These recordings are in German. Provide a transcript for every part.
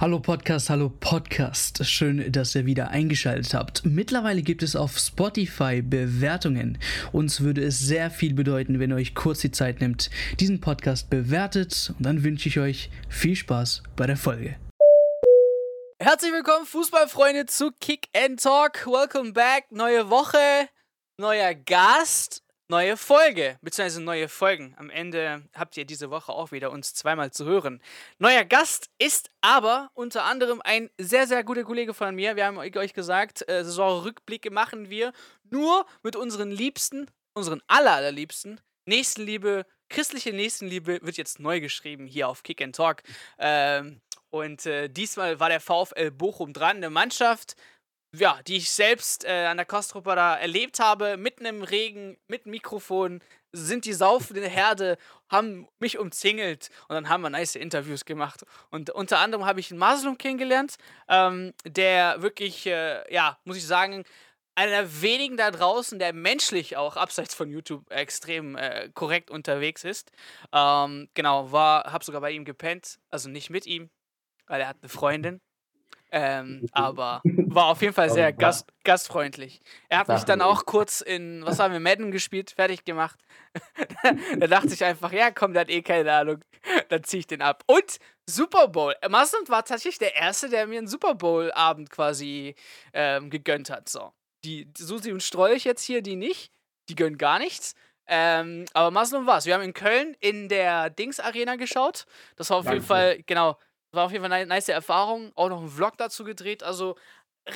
Hallo Podcast, hallo Podcast. Schön, dass ihr wieder eingeschaltet habt. Mittlerweile gibt es auf Spotify Bewertungen. Uns würde es sehr viel bedeuten, wenn ihr euch kurz die Zeit nimmt, diesen Podcast bewertet. Und dann wünsche ich euch viel Spaß bei der Folge. Herzlich willkommen, Fußballfreunde, zu Kick and Talk. Welcome back. Neue Woche, neuer Gast neue Folge, beziehungsweise neue Folgen. Am Ende habt ihr diese Woche auch wieder uns zweimal zu hören. Neuer Gast ist aber unter anderem ein sehr, sehr guter Kollege von mir. Wir haben euch gesagt, äh, Saisonrückblicke machen wir nur mit unseren Liebsten, unseren aller, allerliebsten. Nächstenliebe, christliche Nächstenliebe wird jetzt neu geschrieben hier auf Kick and Talk. Ähm, und äh, diesmal war der VfL Bochum dran, eine Mannschaft, ja, die ich selbst äh, an der Kostrupa da erlebt habe, mitten im Regen, mit Mikrofon, sind die saufende Herde, haben mich umzingelt und dann haben wir nice Interviews gemacht. Und unter anderem habe ich einen Maslum kennengelernt, ähm, der wirklich, äh, ja, muss ich sagen, einer der wenigen da draußen, der menschlich auch abseits von YouTube extrem äh, korrekt unterwegs ist. Ähm, genau, war, hab sogar bei ihm gepennt, also nicht mit ihm, weil er hat eine Freundin. Ähm, aber war auf jeden Fall sehr gast, gastfreundlich. Er hat mich dann auch kurz in, was haben wir, Madden gespielt, fertig gemacht. da dachte ich einfach, ja komm, der hat eh keine Ahnung. Dann zieh ich den ab. Und Super Bowl. Masland war tatsächlich der Erste, der mir einen Super Bowl-Abend quasi ähm, gegönnt hat. So. Die Susi und Strolch jetzt hier, die nicht, die gönnen gar nichts. Ähm, aber Maslum war's. Wir haben in Köln in der Dings Arena geschaut. Das war auf Danke. jeden Fall, genau, war auf jeden Fall eine nice Erfahrung. Auch noch einen Vlog dazu gedreht. Also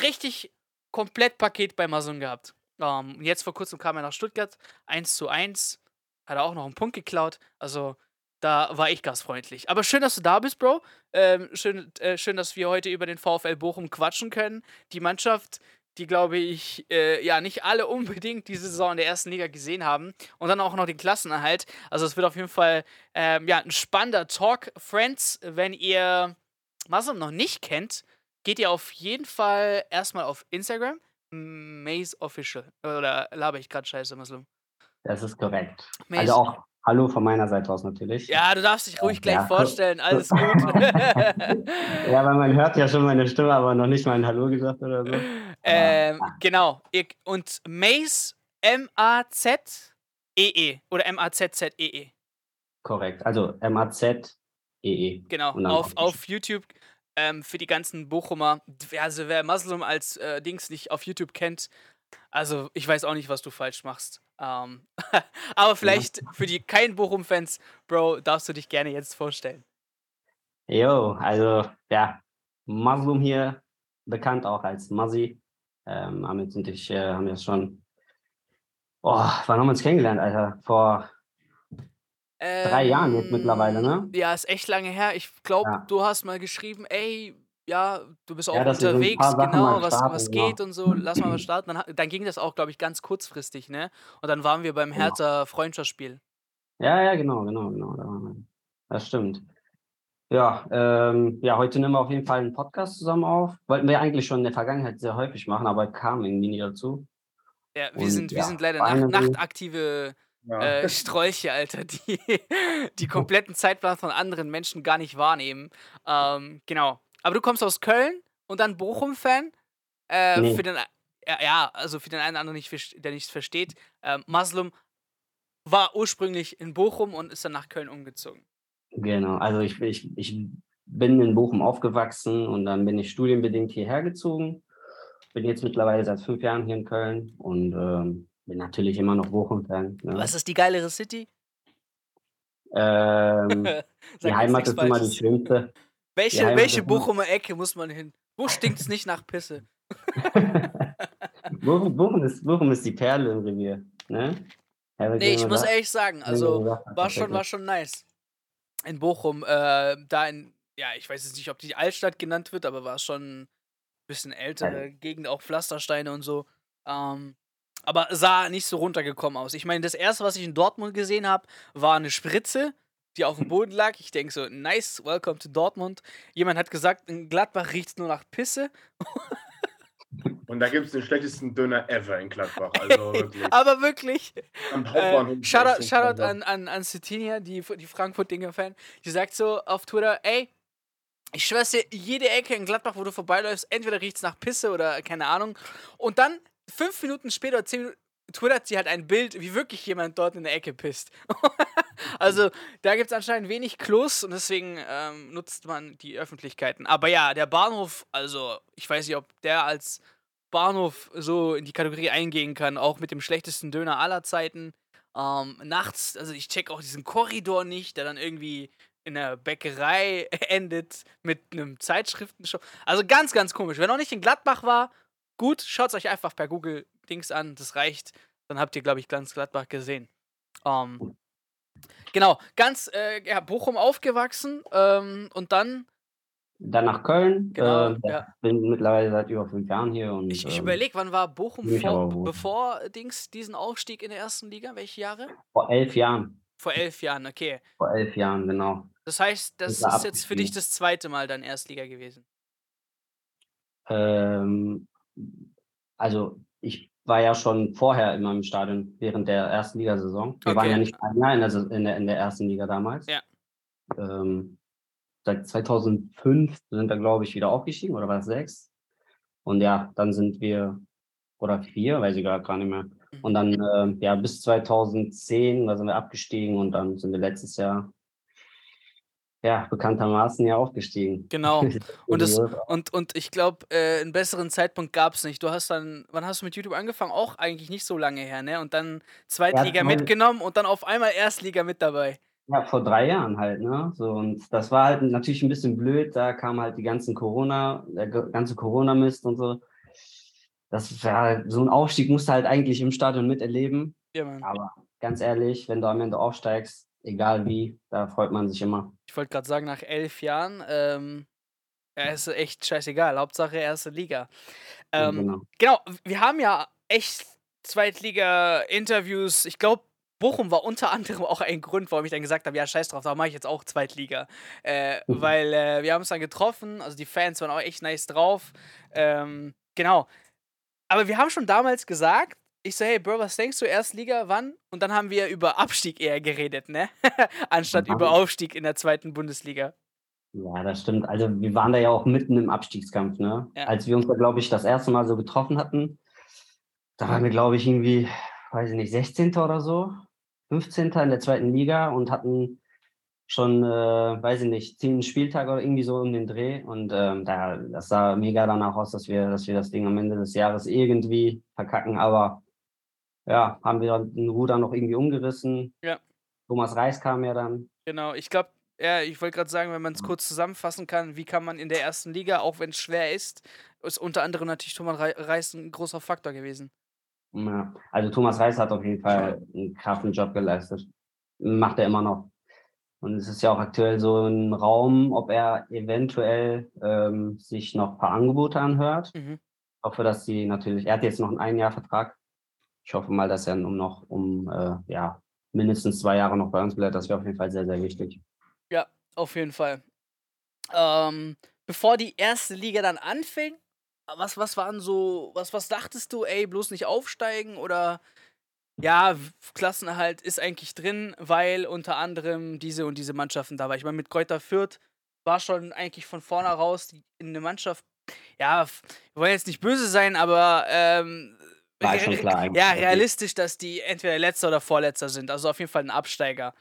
richtig komplett Paket bei Amazon gehabt. Um, ähm, jetzt vor kurzem kam er nach Stuttgart. 1 zu 1. Hat er auch noch einen Punkt geklaut. Also da war ich gastfreundlich. Aber schön, dass du da bist, Bro. Ähm, schön, äh, schön, dass wir heute über den VfL Bochum quatschen können. Die Mannschaft, die, glaube ich, äh, ja, nicht alle unbedingt diese Saison in der ersten Liga gesehen haben. Und dann auch noch den Klassenerhalt. Also es wird auf jeden Fall ähm, ja, ein spannender Talk. Friends, wenn ihr Masum noch nicht kennt, geht ihr auf jeden Fall erstmal auf Instagram. Maze Official. Oder laber ich gerade scheiße, Muslim? Das ist korrekt. Maze. Also auch Hallo von meiner Seite aus natürlich. Ja, du darfst dich ruhig gleich ja. vorstellen, alles gut. ja, weil man hört ja schon meine Stimme, aber noch nicht mal ein Hallo gesagt oder so. Ähm, genau. Und Maze, M-A-Z-E-E -E. oder M-A-Z-Z-E-E. -E. Korrekt, also M-A-Z-E-E. -E. Genau, auf, auf YouTube ähm, für die ganzen Bochumer. Also wer Muslim als äh, Dings nicht auf YouTube kennt, also ich weiß auch nicht, was du falsch machst. Ähm, aber vielleicht ja. für die kein Bochum-Fans, Bro, darfst du dich gerne jetzt vorstellen. Jo, also ja, Muslim hier, bekannt auch als Muzzy. Ähm, Amit und ich äh, haben jetzt schon, oh, wann haben wir uns kennengelernt, Alter? Vor ähm, drei Jahren jetzt mittlerweile, ne? Ja, ist echt lange her. Ich glaube, ja. du hast mal geschrieben, ey, ja, du bist auch ja, unterwegs, so genau, was, starten, was geht und so, lass mal was starten. Dann, dann ging das auch, glaube ich, ganz kurzfristig, ne? Und dann waren wir beim genau. Hertha Freundschaftsspiel. Ja, ja, genau, genau, genau. Das stimmt. Ja, ähm, ja, heute nehmen wir auf jeden Fall einen Podcast zusammen auf. Wollten wir eigentlich schon in der Vergangenheit sehr häufig machen, aber kam irgendwie nie dazu. Ja, wir, und, sind, ja, wir sind leider Nacht, nachtaktive ja. äh, Strolche, Alter, die die kompletten Zeitplan von anderen Menschen gar nicht wahrnehmen. Ähm, genau. Aber du kommst aus Köln und dann Bochum-Fan. Äh, nee. Für den, ja, also für den einen oder anderen, nicht, der nichts versteht. Äh, Muslim war ursprünglich in Bochum und ist dann nach Köln umgezogen. Genau, also ich, ich, ich bin in Bochum aufgewachsen und dann bin ich studienbedingt hierher gezogen. Bin jetzt mittlerweile seit fünf Jahren hier in Köln und ähm, bin natürlich immer noch Bochum-Fan. Ne? Was ist die geilere City? Ähm, die Heimat ist immer die schönste. Welche, welche Bochumer Ecke muss man hin? Wo stinkt es nicht nach Pisse? Bochum, Bochum, ist, Bochum ist die Perle im Revier. Ne? nee, ich muss ehrlich sagen, also war schon, war schon nice. In Bochum, äh, da in, ja, ich weiß jetzt nicht, ob die Altstadt genannt wird, aber war schon ein bisschen ältere ja. Gegend, auch Pflastersteine und so. Ähm, aber sah nicht so runtergekommen aus. Ich meine, das erste, was ich in Dortmund gesehen habe, war eine Spritze die auf dem Boden lag. Ich denke so, nice, welcome to Dortmund. Jemand hat gesagt, in Gladbach riecht es nur nach Pisse. Und da gibt es den schlechtesten Döner ever in Gladbach. Also wirklich. Aber wirklich. Am Hauptbahnhof. Äh, Shoutout, Shoutout an, an, an Cetinia, die, die Frankfurt-Dinger-Fan. Die sagt so auf Twitter, ey, Ich schwör's dir, jede Ecke in Gladbach, wo du vorbeiläufst, entweder riecht's nach Pisse oder keine Ahnung. Und dann, fünf Minuten später zehn Minuten, twittert sie halt ein Bild, wie wirklich jemand dort in der Ecke pisst. also, da gibt's anscheinend wenig Klos und deswegen ähm, nutzt man die Öffentlichkeiten. Aber ja, der Bahnhof, also, ich weiß nicht, ob der als Bahnhof so in die Kategorie eingehen kann, auch mit dem schlechtesten Döner aller Zeiten. Ähm, nachts, also ich check auch diesen Korridor nicht, der dann irgendwie in der Bäckerei endet mit einem Zeitschriftenshop. Also ganz, ganz komisch. Wer noch nicht in Gladbach war, gut, schaut es euch einfach per Google Dings an, das reicht. Dann habt ihr, glaube ich, ganz Gladbach gesehen. Ähm, genau, ganz äh, ja, Bochum aufgewachsen ähm, und dann. Dann nach Köln. Genau, äh, ja. Bin mittlerweile seit über fünf Jahren hier. Und, Ich, ich ähm, überlege, wann war Bochum vor, bevor Dings diesen Aufstieg in der ersten Liga? Welche Jahre? vor elf Jahren. Vor elf Jahren, okay. Vor elf Jahren, genau. Das heißt, das wir ist jetzt für dich das zweite Mal dann Erstliga gewesen. Ähm, also ich war ja schon vorher immer im Stadion während der ersten Ligasaison. Wir waren Okay. ja nicht ein Jahr in der, in der, in der ersten Liga damals. Ja. Ähm, seit 2005 sind wir, glaube ich, wieder aufgestiegen, oder war es sechs? Und ja, dann sind wir, oder vier, weiß ich gar gar nicht mehr. Mhm. Und dann, ähm, ja, bis 2010, da sind wir abgestiegen und dann sind wir letztes Jahr, ja, bekanntermaßen ja aufgestiegen. Genau. Und, das, und, und ich glaube, äh, einen besseren Zeitpunkt gab es nicht. Du hast dann, wann hast du mit YouTube angefangen? Auch eigentlich nicht so lange her, ne? Und dann Zweitliga Erstmal- mitgenommen und dann auf einmal Erstliga mit dabei. Ja, vor drei Jahren halt, ne? So, und das war halt natürlich ein bisschen blöd. Da kam halt die ganzen Corona, der ganze Corona-Mist und so. Das war so ein Aufstieg musst du halt eigentlich im Stadion miterleben. Ja, Mann. Aber ganz ehrlich, wenn du am Ende aufsteigst, egal wie, da freut man sich immer. Ich wollte gerade sagen, nach elf Jahren, ähm, ist echt scheißegal. Hauptsache erste Liga. Ähm, genau. Genau, wir haben ja echt Zweitliga-Interviews. Ich glaube, Bochum war unter anderem auch ein Grund, warum ich dann gesagt habe, ja, scheiß drauf, da mache ich jetzt auch Zweitliga. Äh, Mhm. Weil äh, wir haben uns dann getroffen, also die Fans waren auch echt nice drauf. Ähm, genau. Aber wir haben schon damals gesagt, ich so, hey Bro, was denkst du, Erstliga, wann? Und dann haben wir über Abstieg eher geredet, ne? Anstatt über Aufstieg in der zweiten Bundesliga. Ja, das stimmt. Also wir waren da ja auch mitten im Abstiegskampf, ne? Ja. Als wir uns da, glaube ich, das erste Mal so getroffen hatten, da waren wir, glaube ich, irgendwie, weiß ich nicht, 16. oder so, 15. in der zweiten Liga und hatten schon, äh, weiß ich nicht, 10 Spieltage oder irgendwie so um den Dreh. Und ähm, da, das sah mega danach aus, dass wir, dass wir das Ding am Ende des Jahres irgendwie verkacken. Aber ja, haben wir den Ruder noch irgendwie umgerissen. Ja. Thomas Reis kam ja dann. Genau, ich glaube, ja, ich wollte gerade sagen, wenn man es kurz zusammenfassen kann, wie kann man in der ersten Liga, auch wenn es schwer ist, ist unter anderem natürlich Thomas Rei- Reis ein großer Faktor gewesen. Ja, also Thomas Reis hat auf jeden Fall einen krassen Job geleistet. Macht er immer noch. Und es ist ja auch aktuell so ein Raum, ob er eventuell ähm, sich noch ein paar Angebote anhört. Mhm. Ich hoffe, dass sie natürlich, er hat jetzt noch einen Ein-Jahr-Vertrag. Ich hoffe mal, dass er um noch um äh, ja, mindestens zwei Jahre noch bei uns bleibt. Das wäre auf jeden Fall sehr, sehr wichtig. Auf jeden Fall. Ähm, bevor die erste Liga dann anfing, was, was waren so, was, was dachtest du, ey, bloß nicht aufsteigen oder ja, Klassenerhalt ist eigentlich drin, weil unter anderem diese und diese Mannschaften da war. Ich meine, mit Kräuter Fürth war schon eigentlich von vorne raus in eine Mannschaft, ja, wir wollen jetzt nicht böse sein, aber ähm, War schon klar eigentlich. ja, realistisch, dass die entweder letzter oder vorletzter sind. Also auf jeden Fall ein Absteiger.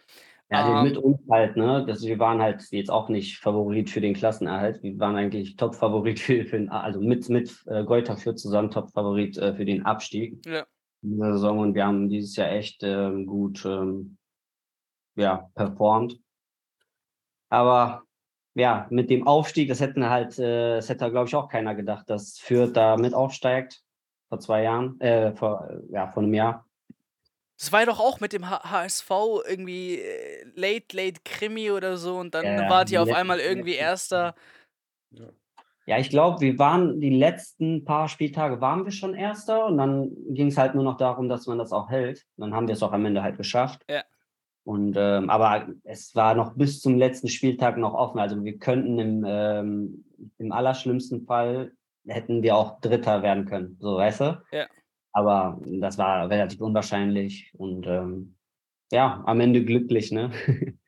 Ja, Ähm, mit uns halt, ne? Das, wir waren halt jetzt auch nicht Favorit für den Klassenerhalt. Wir waren eigentlich Top-Favorit für, für den, also mit, mit äh, Goethe Fürth zusammen Top-Favorit äh, für den Abstieg Ja. in dieser Saison und wir haben dieses Jahr echt ähm, gut ähm, ja, performt. Aber ja, mit dem Aufstieg, das hätten halt, äh, das hätte, glaube ich, auch keiner gedacht, dass Fürth da mit aufsteigt vor zwei Jahren, äh, vor, ja, vor einem Jahr. Das war ja doch auch mit dem H HSV irgendwie äh, Late, Late Krimi oder so und dann Ja, ja, wart die ihr auf einmal irgendwie Erster. Ja, ich glaube, wir waren die letzten paar Spieltage waren wir schon Erster und dann ging es halt nur noch darum, dass man das auch hält. Dann haben wir es auch am Ende halt geschafft. Ja. Und ähm, aber es war noch bis zum letzten Spieltag noch offen. Also wir könnten im, ähm, im allerschlimmsten Fall hätten wir auch Dritter werden können. So, weißt du? Ja. Aber das war relativ unwahrscheinlich und ähm, ja, am Ende glücklich, ne?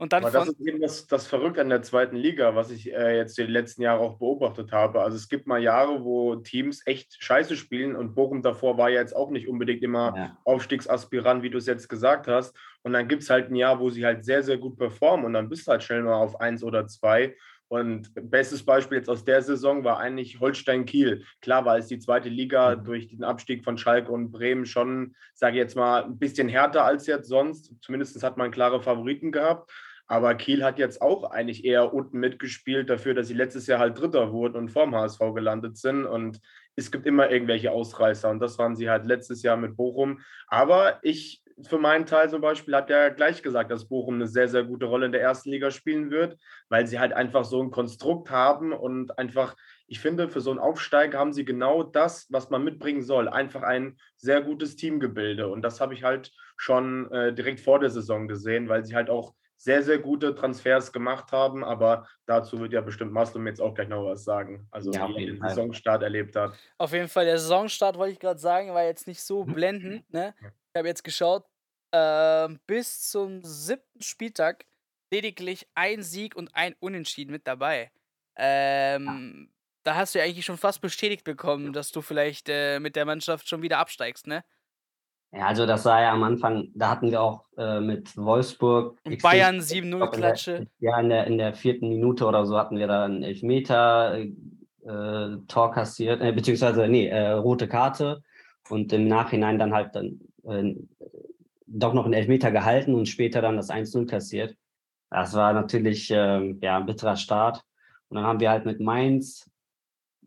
Und dann Aber das ist eben das, das Verrückte an der zweiten Liga, was ich äh, jetzt die letzten Jahre auch beobachtet habe. Also es gibt mal Jahre, wo Teams echt scheiße spielen und Bochum davor war ja jetzt auch nicht unbedingt immer ja. Aufstiegsaspirant, wie du es jetzt gesagt hast. Und dann gibt es halt ein Jahr, wo sie halt sehr, sehr gut performen und dann bist du halt schnell mal auf eins oder zwei. Und bestes Beispiel jetzt aus der Saison war eigentlich Holstein Kiel. Klar war es die zweite Liga mhm. durch den Abstieg von Schalke und Bremen schon, sage ich jetzt mal, ein bisschen härter als jetzt sonst. Zumindest hat man klare Favoriten gehabt. Aber Kiel hat jetzt auch eigentlich eher unten mitgespielt dafür, dass sie letztes Jahr halt Dritter wurden und vorm HSV gelandet sind. Und es gibt immer irgendwelche Ausreißer. Und das waren sie halt letztes Jahr mit Bochum. Aber ich für meinen Teil zum Beispiel hat ja gleich gesagt, dass Bochum eine sehr, sehr gute Rolle in der ersten Liga spielen wird, weil sie halt einfach so ein Konstrukt haben und einfach, ich finde, für so einen Aufsteiger haben sie genau das, was man mitbringen soll. Einfach ein sehr gutes Teamgebilde. Und das habe ich halt schon äh, direkt vor der Saison gesehen, weil sie halt auch sehr, sehr gute Transfers gemacht haben, aber dazu wird ja bestimmt Maslum jetzt auch gleich noch was sagen, also ja, wie er den Saisonstart erlebt hat. Auf jeden Fall, der Saisonstart, wollte ich gerade sagen, war jetzt nicht so blendend. Ne? Ich habe jetzt geschaut, äh, bis zum siebten Spieltag lediglich ein Sieg und ein Unentschieden mit dabei. Ähm, da hast du ja eigentlich schon fast bestätigt bekommen, dass du vielleicht äh, mit der Mannschaft schon wieder absteigst, ne? Ja, also das war ja am Anfang, da hatten wir auch äh, mit Wolfsburg. Und Bayern 7-0-Klatsche. Ja, in der, in der vierten Minute oder so hatten wir da einen Elfmeter äh, Tor kassiert, äh, beziehungsweise, nee, äh, rote Karte und im Nachhinein dann halt dann äh, doch noch einen Elfmeter gehalten und später dann das 1-0 kassiert. Das war natürlich ähm, ja, ein bitterer Start. Und dann haben wir halt mit Mainz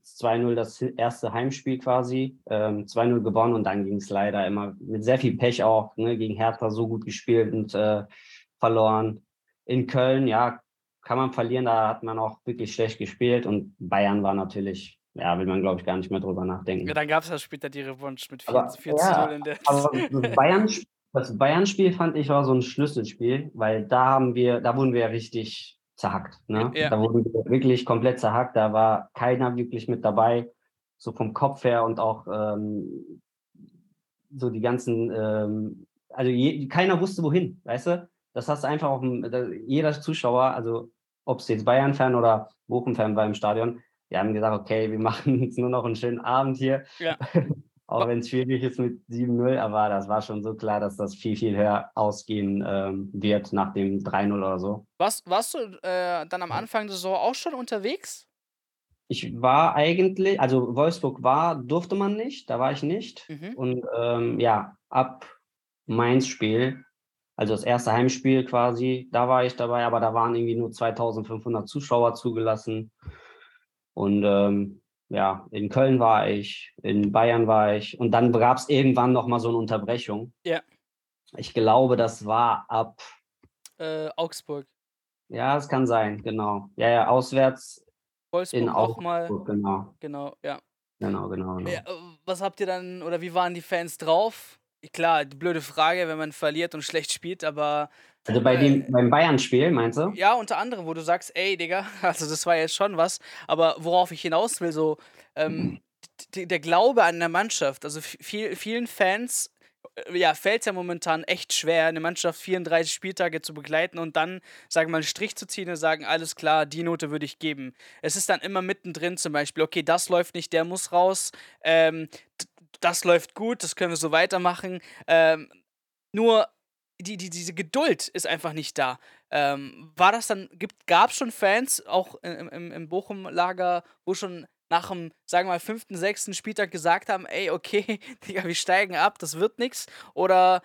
2-0 das erste Heimspiel quasi, ähm, 2-0 gewonnen und dann ging es leider immer mit sehr viel Pech auch, ne, gegen Hertha so gut gespielt und äh, verloren. In Köln, ja, kann man verlieren, da hat man auch wirklich schlecht gespielt und Bayern war natürlich, ja, will man glaube ich gar nicht mehr drüber nachdenken. Ja, dann gab es ja später die Revanche mit 4-0 ja, in der. Aber Bayern, das Bayern-Spiel fand ich war so ein Schlüsselspiel, weil da haben wir, da wurden wir richtig zerhackt. Ne? Ja. Da wurden wir wirklich komplett zerhackt. Da war keiner wirklich mit dabei, so vom Kopf her und auch ähm, so die ganzen, ähm, also je, keiner wusste wohin, weißt du? Das hast du einfach auf dem, jeder Zuschauer, also ob es jetzt Bayern-Fan oder Bochum-Fan war im Stadion, die haben gesagt, okay, wir machen jetzt nur noch einen schönen Abend hier. Ja. Auch wenn es schwierig ist mit 7-0, aber das war schon so klar, dass das viel, viel höher ausgehen ähm, wird nach dem 3-0 oder so. Warst, warst du äh, dann am Anfang der Saison auch schon unterwegs? Ich war eigentlich, also Wolfsburg war, durfte man nicht, da war ich nicht. Mhm. Und ähm, ja, ab Mainz-Spiel, also das erste Heimspiel quasi, da war ich dabei, aber da waren irgendwie nur 2500 Zuschauer zugelassen. Und ähm, ja, in Köln war ich, in Bayern war ich und dann gab es irgendwann noch mal so eine Unterbrechung. Ja. Ich glaube, das war ab äh, Augsburg. Ja, es kann sein, genau. Ja, ja, auswärts Wolfsburg in auch mal. Genau. Genau, ja. Genau, genau. genau. Ja, was habt ihr dann oder wie waren die Fans drauf? Klar, die blöde Frage, wenn man verliert und schlecht spielt, aber also bei dem, äh, beim Bayern-Spiel, meinst du? Ja, unter anderem, wo du sagst, ey, Digga, also das war jetzt schon was, aber worauf ich hinaus will, so, ähm, der Glaube an der Mannschaft, also viel, vielen Fans, äh, ja, fällt es ja momentan echt schwer, eine Mannschaft 34 Spieltage zu begleiten und dann, sagen wir mal, einen Strich zu ziehen und sagen, alles klar, die Note würde ich geben. Es ist dann immer mittendrin zum Beispiel, okay, das läuft nicht, der muss raus, ähm, das läuft gut, das können wir so weitermachen. Ähm, nur die, die, diese Geduld ist einfach nicht da. Ähm, war das dann, gab es schon Fans, auch im, im, im Bochum-Lager, wo schon nach dem, sagen wir mal, fünften, sechsten Spieltag gesagt haben, ey, okay, Digga, wir steigen ab, das wird nichts. Oder,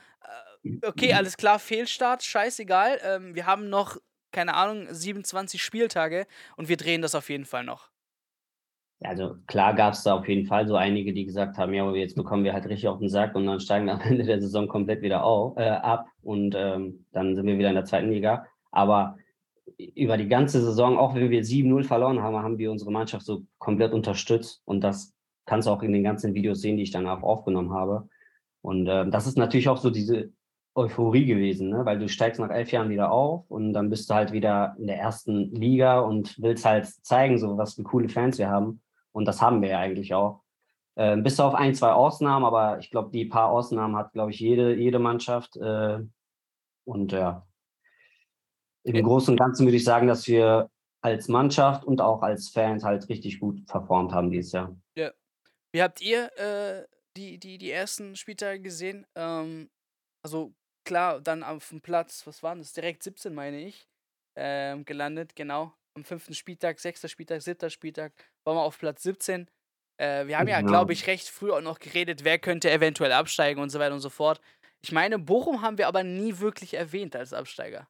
äh, okay, alles klar, Fehlstart, scheißegal, ähm, wir haben noch, keine Ahnung, 27 Spieltage und wir drehen das auf jeden Fall noch. Also klar gab es da auf jeden Fall so einige, die gesagt haben, ja, aber jetzt bekommen wir halt richtig auf den Sack und dann steigen wir am Ende der Saison komplett wieder auf, äh, ab und ähm, dann sind wir wieder in der zweiten Liga. Aber über die ganze Saison, auch wenn wir 7-0 verloren haben, haben wir unsere Mannschaft so komplett unterstützt und das kannst du auch in den ganzen Videos sehen, die ich danach aufgenommen habe. Und äh, das ist natürlich auch so diese Euphorie gewesen, ne? weil du steigst nach elf Jahren wieder auf und dann bist du halt wieder in der ersten Liga und willst halt zeigen, so was für coole Fans wir haben. Und das haben wir ja eigentlich auch. Äh, bis auf ein, zwei Ausnahmen, aber ich glaube, die paar Ausnahmen hat, glaube ich, jede, jede Mannschaft. Äh, und ja. im Großen und Ganzen würde ich sagen, dass wir als Mannschaft und auch als Fans halt richtig gut performt haben dieses Jahr. Ja. Wie habt ihr äh, die, die, die ersten Spieltage gesehen? Ähm, also klar, dann auf dem Platz, was waren das? Direkt 17, meine ich, ähm, gelandet, genau. Am fünften Spieltag, sechster Spieltag, siebter Spieltag waren wir auf Platz 17. Äh, wir haben ja, glaube ich, recht früh auch noch geredet, wer könnte eventuell absteigen und so weiter und so fort. Ich meine, Bochum haben wir aber nie wirklich erwähnt als Absteiger.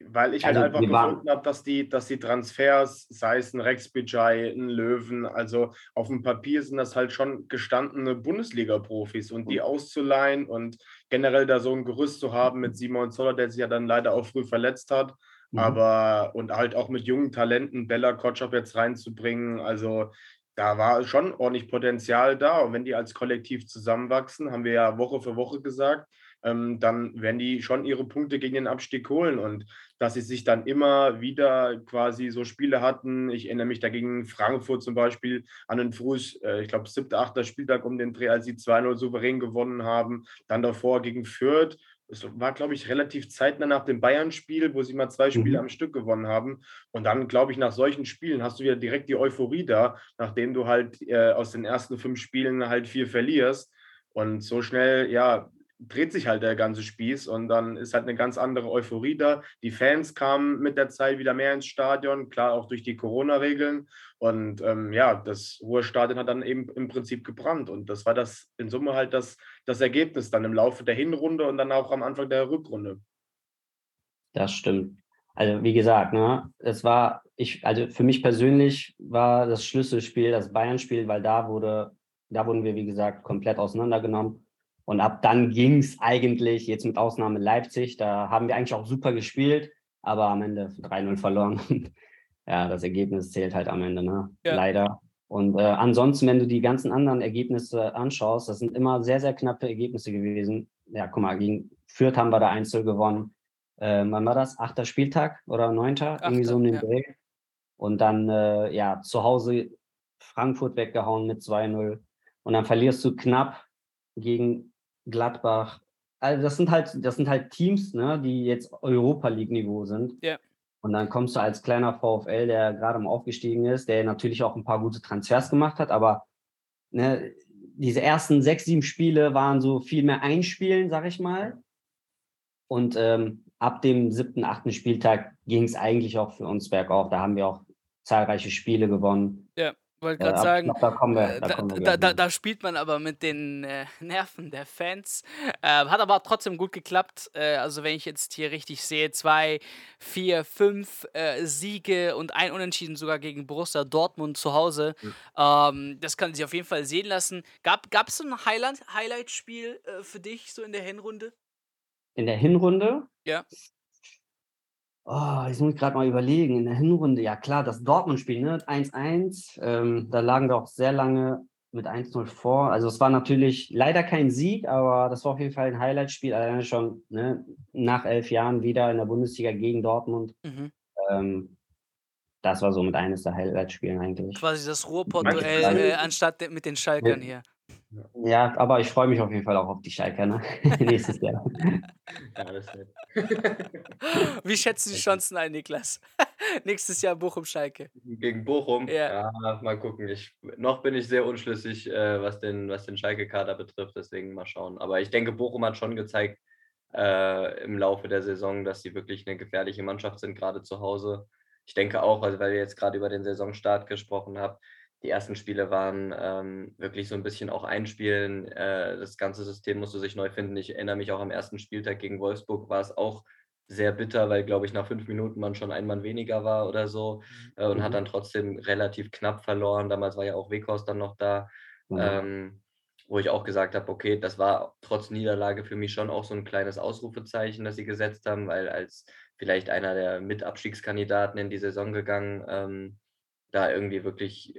Weil ich halt also, einfach gefunden habe, dass die, dass die Transfers, sei es ein Rex Bijay, ein Löwen, also auf dem Papier sind das halt schon gestandene Bundesliga-Profis und die auszuleihen und generell da so ein Gerüst zu haben mit Simon Zoller, der sich ja dann leider auch früh verletzt hat, mhm. aber und halt auch mit jungen Talenten Bella Kotschap jetzt reinzubringen, also da war schon ordentlich Potenzial da und wenn die als Kollektiv zusammenwachsen, haben wir ja Woche für Woche gesagt, ähm, dann werden die schon ihre Punkte gegen den Abstieg holen. Und dass sie sich dann immer wieder quasi so Spiele hatten, ich erinnere mich dagegen Frankfurt zum Beispiel an den frühes, äh, ich glaube, siebter, achter Spieltag um den Dreh, als sie 2-0 souverän gewonnen haben. Dann davor gegen Fürth. Es war, glaube ich, relativ zeitnah nach dem Bayern-Spiel, wo sie mal zwei Spiele mhm. am Stück gewonnen haben. Und dann, glaube ich, nach solchen Spielen hast du wieder direkt die Euphorie da, nachdem du halt äh, aus den ersten fünf Spielen halt vier verlierst. Und so schnell, ja, dreht sich halt der ganze Spieß und dann ist halt eine ganz andere Euphorie da. Die Fans kamen mit der Zeit wieder mehr ins Stadion, klar auch durch die Corona-Regeln. Und ähm, ja, das Ruhrstadion hat dann eben im Prinzip gebrannt. Und das war das in Summe halt das, das Ergebnis dann im Laufe der Hinrunde und dann auch am Anfang der Rückrunde. Das stimmt. Also wie gesagt, ne, es war, ich, also für mich persönlich war das Schlüsselspiel das Bayern-Spiel, weil da wurde, da wurden wir, wie gesagt, komplett auseinandergenommen. Und ab dann ging es eigentlich, jetzt mit Ausnahme Leipzig, da haben wir eigentlich auch super gespielt, aber am Ende 3-0 verloren. ja, das Ergebnis zählt halt am Ende, ne? Ja. Leider. Und äh, ansonsten, wenn du die ganzen anderen Ergebnisse anschaust, das sind immer sehr, sehr knappe Ergebnisse gewesen. Ja, guck mal, gegen Fürth haben wir da Einzel gewonnen. Äh, wann war das? Achter Spieltag oder neunter? Achter, Irgendwie so um den ja. Dreh. Und dann, äh, ja, zu Hause Frankfurt weggehauen mit 2-0. Und dann verlierst du knapp gegen Gladbach. Also das sind halt, das sind halt Teams, ne, die jetzt Europa League-Niveau sind. Ja. Und dann kommst du als kleiner VfL, der gerade mal aufgestiegen ist, der natürlich auch ein paar gute Transfers gemacht hat, aber ne, diese ersten sechs, sieben Spiele waren so viel mehr Einspielen, sag ich mal. Und ähm, ab dem siebten, achten Spieltag ging es eigentlich auch für uns bergauf. Da haben wir auch zahlreiche Spiele gewonnen. Ja. Wollte gerade sagen, glaub, da, kommen wir, da, kommen wir da, da, da, spielt man aber mit den äh, Nerven der Fans. Äh, hat aber trotzdem gut geklappt. Äh, also, wenn ich jetzt hier richtig sehe, zwei, vier, fünf äh, Siege und ein Unentschieden sogar gegen Borussia Dortmund zu Hause. Mhm. Ähm, das kann sich auf jeden Fall sehen lassen. Gab es ein Highlight-Spiel äh, für dich so in der Hinrunde? In der Hinrunde? Ja. Oh, jetzt muss ich gerade mal überlegen. In der Hinrunde, ja klar, das Dortmund-Spiel, ne? 1-1. Ähm, da lagen wir auch sehr lange mit 1-0 vor. Also es war natürlich leider kein Sieg, aber das war auf jeden Fall ein Highlight-Spiel. Alleine schon ne? nach elf Jahren wieder in der Bundesliga gegen Dortmund. Mhm. Ähm, das war so mit eines der Highlight-Spielen eigentlich. Quasi das Ruhrpott-Duell äh, anstatt mit den Schalkern hier. Ja, aber ich freue mich auf jeden Fall auch auf die Schalker ne? nächstes Jahr. Ja, das Wie schätzen die Chancen ein, Niklas? nächstes Jahr Bochum-Schalke. Gegen Bochum? Ja. ja. mal gucken. Ich, noch bin ich sehr unschlüssig, äh, was den, was den Schalke-Kader betrifft, deswegen mal schauen. Aber ich denke, Bochum hat schon gezeigt äh, im Laufe der Saison, dass sie wirklich eine gefährliche Mannschaft sind, gerade zu Hause. Ich denke auch, also weil ihr jetzt gerade über den Saisonstart gesprochen habt, die ersten Spiele waren ähm, wirklich so ein bisschen auch einspielen. Äh, das ganze System musste sich neu finden. Ich erinnere mich auch am ersten Spieltag gegen Wolfsburg war es auch sehr bitter, weil, glaube ich, nach fünf Minuten man schon ein Mann weniger war oder so äh, und mhm. hat dann trotzdem relativ knapp verloren. Damals war ja auch Weghorst dann noch da, mhm. ähm, wo ich auch gesagt habe, okay, das war trotz Niederlage für mich schon auch so ein kleines Ausrufezeichen, das sie gesetzt haben, weil als vielleicht einer der Mitabstiegskandidaten in die Saison gegangen, ähm, da irgendwie wirklich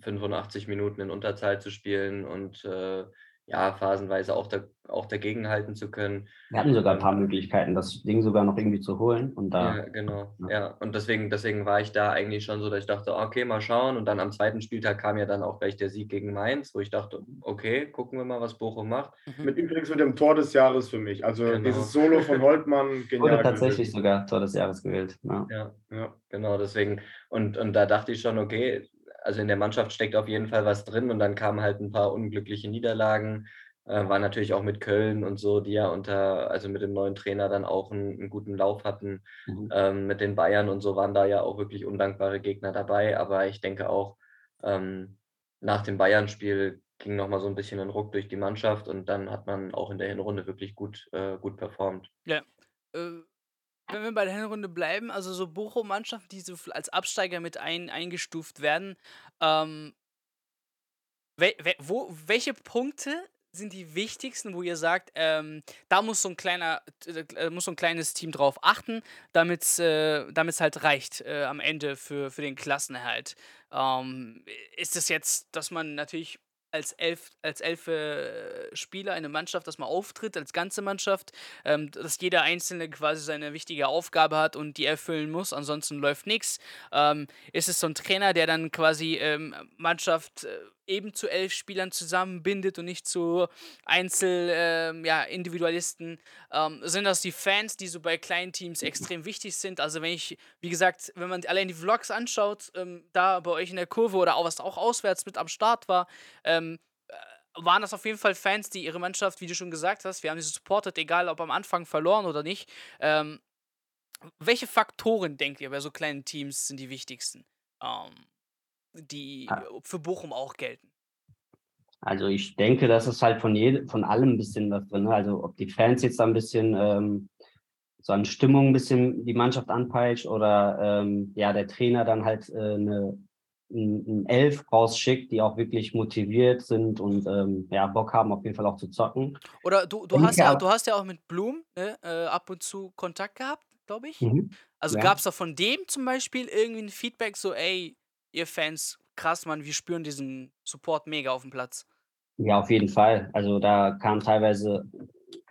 85 äh, Minuten in Unterzahl zu spielen und äh, ja, phasenweise auch, da, auch dagegenhalten zu können. Wir hatten sogar ein paar Möglichkeiten, das Ding sogar noch irgendwie zu holen. Und da, ja, genau. Ja. ja. Und deswegen, deswegen war ich da eigentlich schon so, dass ich dachte, okay, mal schauen. Und dann am zweiten Spieltag kam ja dann auch gleich der Sieg gegen Mainz, wo ich dachte, okay, gucken wir mal, was Bochum macht. Mhm. Mit übrigens mit dem Tor des Jahres für mich. Also genau. dieses Solo von Holtmann, genial. Wurde tatsächlich gewählt. sogar Tor des Jahres gewählt. Ja. ja, ja, genau. Deswegen, und, und da dachte ich schon, okay, also in der Mannschaft steckt auf jeden Fall was drin und dann kamen halt ein paar unglückliche Niederlagen. Äh, war natürlich auch mit Köln und so, die ja unter, also mit dem neuen Trainer dann auch einen, einen guten Lauf hatten. Mhm. Ähm, mit den Bayern und so waren da ja auch wirklich undankbare Gegner dabei. Aber ich denke auch, ähm, nach dem Bayern-Spiel ging nochmal so ein bisschen ein Ruck durch die Mannschaft und dann hat man auch in der Hinrunde wirklich gut, äh, gut performt. Ja. Äh, wenn wir bei der Hinrunde bleiben, also so Bochum-Mannschaften, die so als Absteiger mit ein, eingestuft werden, ähm, we, we, wo, welche Punkte sind die wichtigsten, wo ihr sagt, ähm, da muss so ein kleiner, äh, muss so ein kleines Team drauf achten, damit es äh, halt reicht äh, am Ende für, für den Klassenerhalt? Ähm, ist es jetzt, dass man natürlich als elf, als elf äh, Spieler eine Mannschaft, dass man auftritt, als ganze Mannschaft, ähm, dass jeder Einzelne quasi seine wichtige Aufgabe hat und die erfüllen muss, ansonsten läuft nichts. Ähm, ist es so ein Trainer, der dann quasi ähm, Mannschaft äh, eben zu elf Spielern zusammenbindet und nicht zu Einzel, ähm, ja, Individualisten? Ähm, sind das die Fans, die so bei kleinen Teams extrem wichtig sind? Also wenn ich, wie gesagt, wenn man allein die Vlogs anschaut, ähm, da bei euch in der Kurve oder auch was auch auswärts mit am Start war, ähm, äh, waren das auf jeden Fall Fans, die ihre Mannschaft, wie du schon gesagt hast, wir haben sie supportet, egal ob am Anfang verloren oder nicht. Ähm, welche Faktoren, denkt ihr, bei so kleinen Teams sind die wichtigsten? Die ah. für Bochum auch gelten? Also ich denke, das ist halt von jedem, von allem ein bisschen was drin. Ne? Also ob die Fans jetzt da ein bisschen ähm, so an Stimmung ein bisschen die Mannschaft anpeitscht oder ähm, ja der Trainer dann halt äh, eine ein Elf rausschickt, die auch wirklich motiviert sind und ähm, ja, Bock haben, auf jeden Fall auch zu zocken. Oder du, du, hast, ja, du hast ja auch mit Blum ne, äh, ab und zu Kontakt gehabt, glaube ich. Mhm. Also ja. gab es da von dem zum Beispiel irgendwie ein Feedback, so, ey, ihr Fans, krass, Mann, wir spüren diesen Support mega auf dem Platz. Ja, auf jeden Fall. Also da kam teilweise,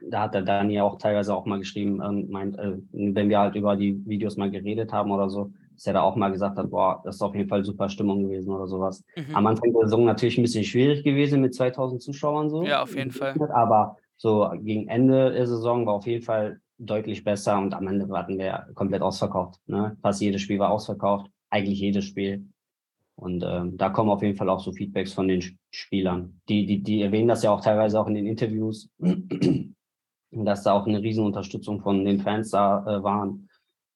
da hat der Dani auch teilweise auch mal geschrieben, ähm, meint, äh, wenn wir halt über die Videos mal geredet haben oder so, dass er da auch mal gesagt hat, boah, das ist auf jeden Fall super Stimmung gewesen oder sowas. Mhm. Am Anfang der Saison natürlich ein bisschen schwierig gewesen mit 2000 Zuschauern so. Ja, auf jeden Fall. Aber so gegen Ende der Saison war auf jeden Fall deutlich besser und am Ende hatten wir komplett ausverkauft. Ne? Fast jedes Spiel war ausverkauft, eigentlich jedes Spiel. Und ähm, da kommen auf jeden Fall auch so Feedbacks von den Spielern. Die, die, die erwähnen das ja auch teilweise auch in den Interviews, dass da auch eine Riesenunterstützung von den Fans da äh, waren.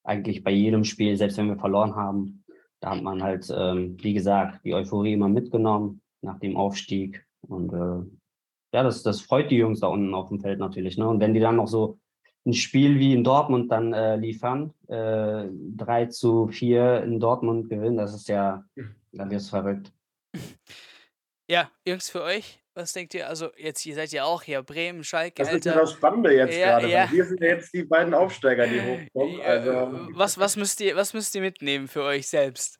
Eigentlich bei jedem Spiel, selbst wenn wir verloren haben, da hat man halt, ähm, wie gesagt, die Euphorie immer mitgenommen nach dem Aufstieg. Und äh, ja, das, das freut die Jungs da unten auf dem Feld natürlich. Ne? Und wenn die dann noch so ein Spiel wie in Dortmund dann äh, liefern, äh, 3 zu 4 in Dortmund gewinnen, das ist ja, dann wird es verrückt. Ja, Jungs, für euch, was denkt ihr? Also, jetzt, ihr seid ja auch hier, Bremen, Schalke. Das ist ja das Spannende jetzt ja, gerade. Ja. Wir sind ja jetzt die beiden Aufsteiger, die hochkommen. Also. Was, was, müsst ihr, was müsst ihr mitnehmen für euch selbst?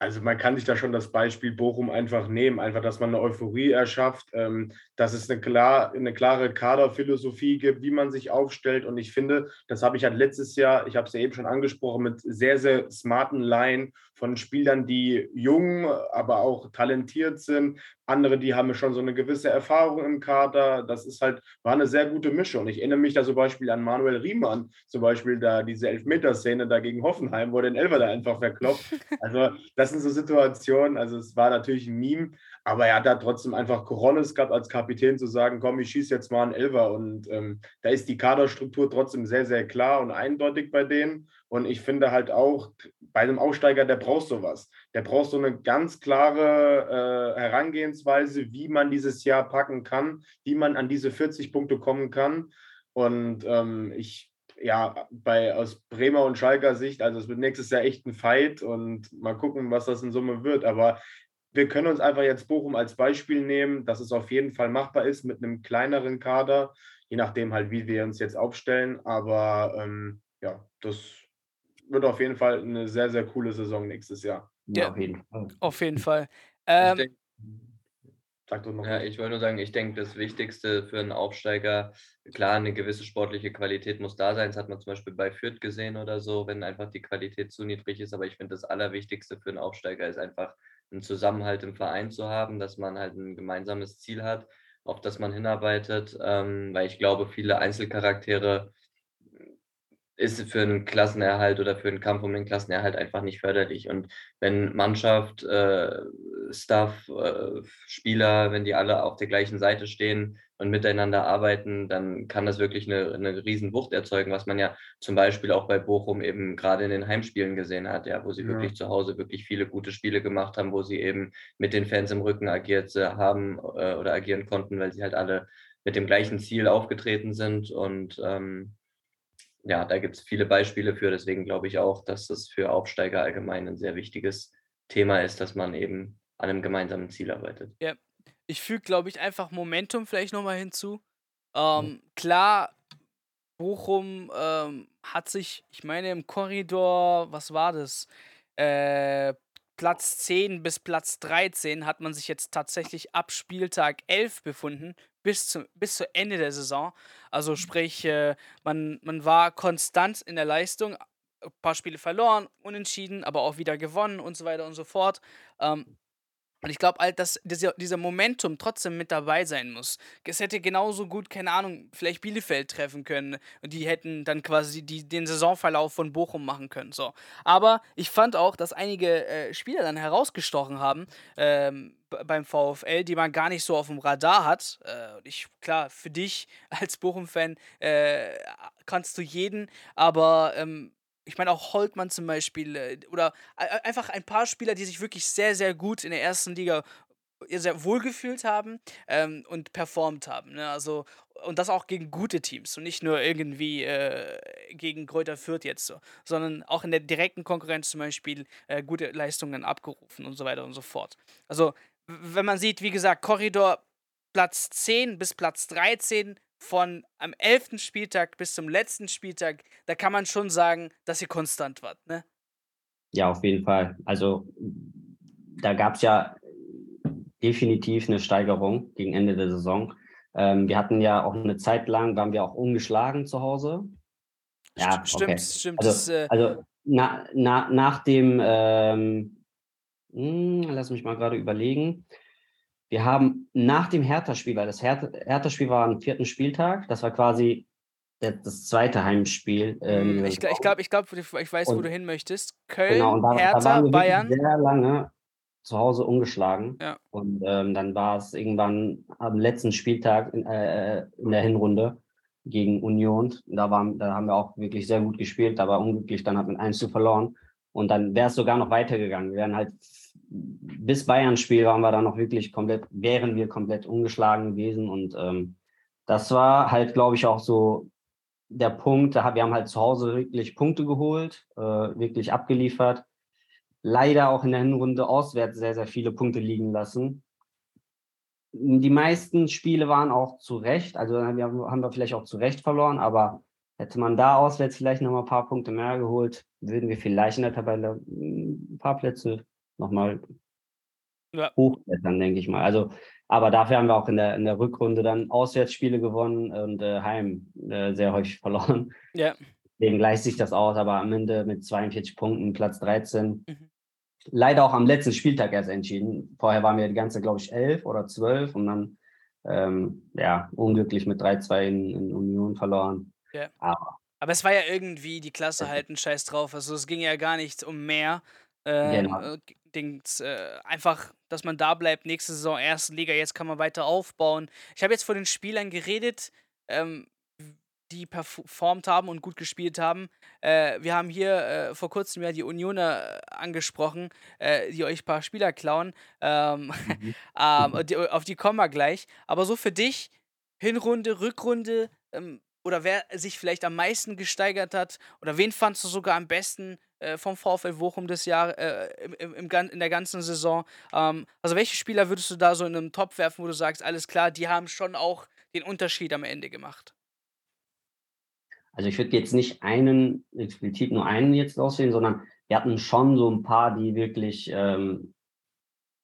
Also man kann sich da schon das Beispiel Bochum einfach nehmen, einfach, dass man eine Euphorie erschafft, ähm, dass es eine, klar, eine klare Kaderphilosophie gibt, wie man sich aufstellt. Und ich finde, das habe ich halt letztes Jahr, ich habe es ja eben schon angesprochen, mit sehr, sehr smarten Line von Spielern, die jung, aber auch talentiert sind. Andere, die haben schon so eine gewisse Erfahrung im Kader. Das ist halt, war eine sehr gute Mischung. Ich erinnere mich da zum Beispiel an Manuel Riemann, zum Beispiel da diese Elfmeterszene da gegen Hoffenheim, wo den Elfer da einfach verkloppt. Also das sind so Situationen, also es war natürlich ein Meme, aber er hat da trotzdem einfach Coronis gehabt als Kapitän zu sagen, komm, ich schieße jetzt mal einen Elfer. Und ähm, da ist die Kaderstruktur trotzdem sehr, sehr klar und eindeutig bei denen. Und ich finde halt auch, bei einem Aussteiger, der braucht sowas. Der braucht so eine ganz klare äh, Herangehensweise, wie man dieses Jahr packen kann, wie man an diese 40 Punkte kommen kann. Und ähm, ich, ja, bei, aus Bremer und Schalker Sicht, also es wird nächstes Jahr echt ein Fight und mal gucken, was das in Summe wird. Aber wir können uns einfach jetzt Bochum als Beispiel nehmen, dass es auf jeden Fall machbar ist mit einem kleineren Kader, je nachdem halt, wie wir uns jetzt aufstellen. Aber ähm, ja, das wird auf jeden Fall eine sehr, sehr coole Saison nächstes Jahr. Ja, auf jeden Fall. Auf jeden Fall. Ähm, Sag doch noch. Ja, ich wollte nur sagen, ich denke, das Wichtigste für einen Aufsteiger, klar, eine gewisse sportliche Qualität muss da sein. Das hat man zum Beispiel bei Fürth gesehen oder so, wenn einfach die Qualität zu niedrig ist. Aber ich finde, das Allerwichtigste für einen Aufsteiger ist einfach einen Zusammenhalt im Verein zu haben, dass man halt ein gemeinsames Ziel hat, auf das man hinarbeitet. Ähm, weil ich glaube, viele Einzelcharaktere ist für einen Klassenerhalt oder für einen Kampf um den Klassenerhalt einfach nicht förderlich. Und wenn Mannschaft, äh, Staff, äh, Spieler, wenn die alle auf der gleichen Seite stehen und miteinander arbeiten, dann kann das wirklich eine, eine Riesenwucht erzeugen, was man ja zum Beispiel auch bei Bochum eben gerade in den Heimspielen gesehen hat, ja, wo sie ja. wirklich zu Hause wirklich viele gute Spiele gemacht haben, wo sie eben mit den Fans im Rücken agiert haben äh, oder agieren konnten, weil sie halt alle mit dem gleichen Ziel aufgetreten sind und ähm, ja, da gibt es viele Beispiele für. Deswegen glaube ich auch, dass es für Aufsteiger allgemein ein sehr wichtiges Thema ist, dass man eben an einem gemeinsamen Ziel arbeitet. Ja, ich füge, glaube ich, einfach Momentum vielleicht nochmal hinzu. Ähm, mhm. Klar, Bochum ähm, hat sich, ich meine, im Korridor, was war das? Äh, Platz 10 bis Platz 13 hat man sich jetzt tatsächlich ab Spieltag 11 befunden, bis, zum, bis zu Ende der Saison. Also mhm. sprich, äh, man, man war konstant in der Leistung, ein paar Spiele verloren, unentschieden, aber auch wieder gewonnen und so weiter und so fort. Ähm, und ich glaube halt, dass dieser, dieser Momentum trotzdem mit dabei sein muss. Es hätte genauso gut, keine Ahnung, vielleicht Bielefeld treffen können und die hätten dann quasi die, den Saisonverlauf von Bochum machen können. So. Aber ich fand auch, dass einige äh, Spieler dann herausgestochen haben ähm, beim VfL, die man gar nicht so auf dem Radar hat. Äh, ich, klar, für dich als Bochum-Fan äh, kannst du jeden, aber ähm, ich meine auch Holtmann zum Beispiel äh, oder einfach ein paar Spieler, die sich wirklich sehr, sehr gut in der ersten Liga sehr wohlgefühlt haben ähm, und performt haben. Ne? Also, und das auch gegen gute Teams und nicht nur irgendwie äh, gegen Kräuter Fürth jetzt so, sondern auch in der direkten Konkurrenz zum Beispiel äh, gute Leistungen abgerufen und so weiter und so fort. Also, wenn man sieht, wie gesagt, Korridor Platz 10 bis Platz 13 von am 11. Spieltag bis zum letzten Spieltag, da kann man schon sagen, dass ihr konstant wart, ne? Ja, auf jeden Fall. Also da gab es ja definitiv eine Steigerung gegen Ende der Saison. Ähm, wir hatten ja auch eine Zeit lang, waren wir auch ungeschlagen zu Hause. Ja, stimmt, okay. stimmt. Also, das, äh also na, na, nach dem, ähm, hm, lass mich mal gerade überlegen, wir haben nach dem Hertha-Spiel, weil das Hertha-Spiel war am vierten Spieltag, das war quasi das zweite Heimspiel. Ähm, ich glaube, ich, glaub, ich, glaub, ich weiß, und, wo du hin möchtest. Köln, genau, da, Hertha, da Bayern. Sehr lange zu Hause ungeschlagen. Ja. Und ähm, dann war es irgendwann am letzten Spieltag in, äh, in der Hinrunde gegen Union. Da, waren, da haben wir auch wirklich sehr gut gespielt, aber unglücklich, dann hat man 1 zu verloren. Und dann wäre es sogar noch weitergegangen. Wir wären halt bis Bayern-Spiel waren wir dann noch wirklich komplett, wären wir komplett ungeschlagen gewesen. Und ähm, das war halt, glaube ich, auch so der Punkt. wir haben halt zu Hause wirklich Punkte geholt, äh, wirklich abgeliefert. Leider auch in der Hinrunde auswärts sehr, sehr viele Punkte liegen lassen. Die meisten Spiele waren auch zu Recht, also haben wir vielleicht auch zu Recht verloren, aber hätte man da auswärts vielleicht noch mal ein paar Punkte mehr geholt, würden wir vielleicht in der Tabelle ein paar Plätze nochmal ja. hochklettern, denke ich mal. Also, aber dafür haben wir auch in der, in der Rückrunde dann Auswärtsspiele gewonnen und äh, Heim äh, sehr häufig verloren. Ja. Deswegen gleicht sich das aus, aber am Ende mit 42 Punkten, Platz 13. Mhm. Leider auch am letzten Spieltag erst entschieden. Vorher waren wir die ganze, glaube ich, 11 oder 12 und dann ähm, ja, unglücklich mit 3-2 in, in, Union verloren. Ja. Aber, aber es war ja irgendwie die Klasse halt ein Scheiß drauf. Also es ging ja gar nicht um mehr. Ähm, genau. Dings, äh, einfach, dass man da bleibt, nächste Saison erste Liga, jetzt kann man weiter aufbauen. Ich habe jetzt vor den Spielern geredet, ähm, die performt haben und gut gespielt haben. Äh, wir haben hier äh, vor kurzem ja die Unioner äh, angesprochen, äh, die euch ein paar Spieler klauen. Ähm, mhm. ähm, auf die kommen wir gleich. Aber so für dich, Hinrunde, Rückrunde, ähm, oder wer sich vielleicht am meisten gesteigert hat, oder wen fandst du sogar am besten? Äh, vom VfL Bochum des Jahr, äh, im, im, in der ganzen Saison. Ähm, also welche Spieler würdest du da so in einem Top werfen, wo du sagst, alles klar, die haben schon auch den Unterschied am Ende gemacht? Also ich würde jetzt nicht einen, explizit nur einen jetzt auswählen, sondern wir hatten schon so ein paar, die wirklich ähm,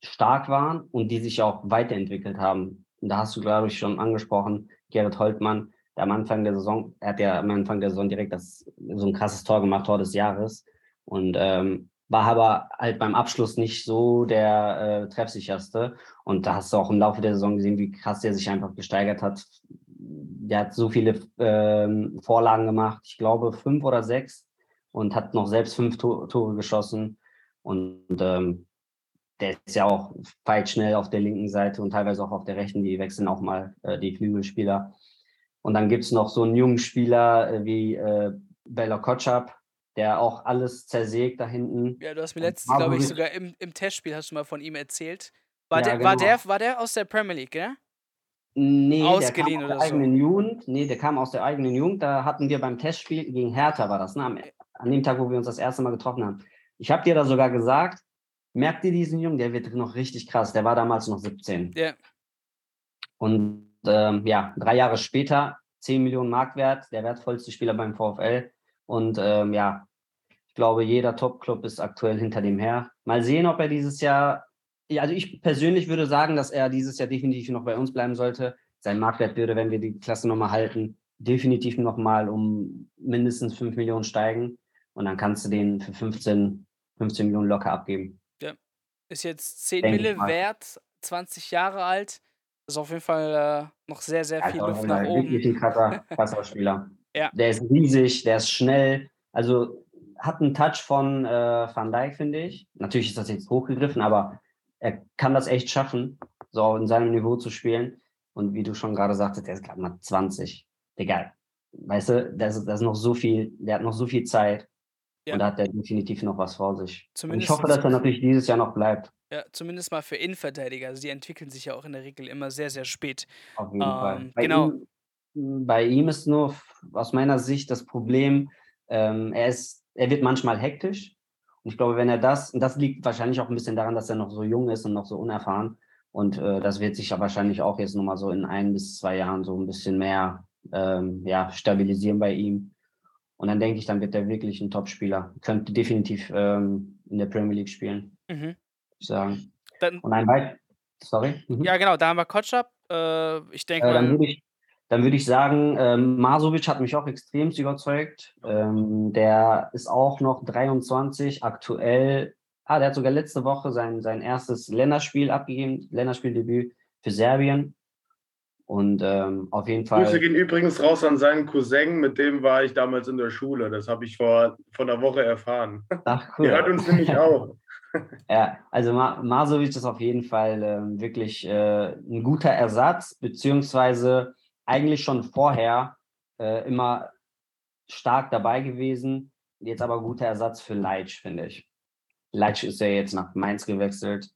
stark waren und die sich auch weiterentwickelt haben. Und da hast du, glaube ich, schon angesprochen, Gerrit Holtmann, am Anfang der Saison, er hat ja am Anfang der Saison direkt das, so ein krasses Tor gemacht, Tor des Jahres. Und ähm, war aber halt beim Abschluss nicht so der äh, treffsicherste. Und da hast du auch im Laufe der Saison gesehen, wie krass der sich einfach gesteigert hat. Der hat so viele ähm, Vorlagen gemacht, ich glaube fünf oder sechs, und hat noch selbst fünf to Tore geschossen. Und ähm, der ist ja auch weit auf der linken Seite und teilweise auch auf der rechten. Die wechseln auch mal äh, die Flügelspieler. Und dann gibt es noch so einen jungen Spieler äh, wie äh, Bella Kotschap, der auch alles zersägt da hinten. Ja, du hast mir letztens, glaube ich, sogar im, im Testspiel hast du mal von ihm erzählt. War, ja, der, genau. war, der, war der aus der Premier League, ja? Nee, Ausgeliehen der kam aus der eigenen so. Jugend. Nee, der kam aus der eigenen Jugend. Da hatten wir beim Testspiel gegen Hertha war das, ne? Am, an dem Tag, wo wir uns das erste Mal getroffen haben. Ich habe dir da sogar gesagt, merkt ihr diesen Jungen, der wird noch richtig krass. Der war damals noch 17. Ja. Yeah. Und ähm, ja, drei Jahre später 10 Millionen Mark wert, der wertvollste Spieler beim VfL. Und ähm, ja, ich glaube, jeder Top-Club ist aktuell hinter dem her. Mal sehen, ob er dieses Jahr, ja, also ich persönlich würde sagen, dass er dieses Jahr definitiv noch bei uns bleiben sollte. Sein Marktwert würde, wenn wir die Klasse nochmal halten, definitiv nochmal um mindestens 5 Millionen steigen. Und dann kannst du den für 15, 15 Millionen locker abgeben. Ja. Ist jetzt 10 Denk Mille wert, 20 Jahre alt. Das ist auf jeden Fall äh, noch sehr, sehr viel also, Luft nach oben. Wirklich ein krasser, krasser Spieler. Ja. Der ist riesig, der ist schnell. Also hat einen Touch von äh, Van Dijk, finde ich. Natürlich ist das jetzt hochgegriffen, aber er kann das echt schaffen, so in seinem Niveau zu spielen. Und wie du schon gerade sagtest, der ist gerade mal 20. Egal. Weißt du, das ist, das ist noch so viel, der hat noch so viel Zeit. Ja. Und da hat er definitiv noch was vor sich. Und ich hoffe, dass er natürlich dieses Jahr noch bleibt. Ja, zumindest mal für Innenverteidiger. Also die entwickeln sich ja auch in der Regel immer sehr, sehr spät. Auf jeden ähm, Fall. Bei genau. Ihm, bei ihm ist nur aus meiner Sicht das Problem, ähm, er, ist, er wird manchmal hektisch. Und ich glaube, wenn er das, und das liegt wahrscheinlich auch ein bisschen daran, dass er noch so jung ist und noch so unerfahren. Und äh, das wird sich ja wahrscheinlich auch jetzt nochmal so in ein bis zwei Jahren so ein bisschen mehr ähm, ja, stabilisieren bei ihm. Und dann denke ich, dann wird er wirklich ein Top-Spieler. Könnte definitiv ähm, in der Premier League spielen. Mhm. Ich sagen. Dann, und ein weit. Sorry. Mhm. Ja, genau, da haben wir Kotschap. Äh, ich denke äh, Dann würde ich, dann würde ich sagen, ähm, Masovic hat mich auch extrem überzeugt. Ähm, der ist auch noch 23, aktuell. Ah, der hat sogar letzte Woche sein, sein erstes Länderspiel abgegeben, Länderspieldebüt für Serbien. Und ähm, auf jeden Fall. Grüße gehen übrigens raus an seinen Cousin, mit dem war ich damals in der Schule. Das habe ich vor, vor einer Woche erfahren. Ach, cool. Der hat uns nämlich auch. Ja, also Masovic ist auf jeden Fall äh, wirklich äh, ein guter Ersatz, beziehungsweise eigentlich schon vorher äh, immer stark dabei gewesen. Jetzt aber guter Ersatz für Leitsch, finde ich. Leitsch ist ja jetzt nach Mainz gewechselt.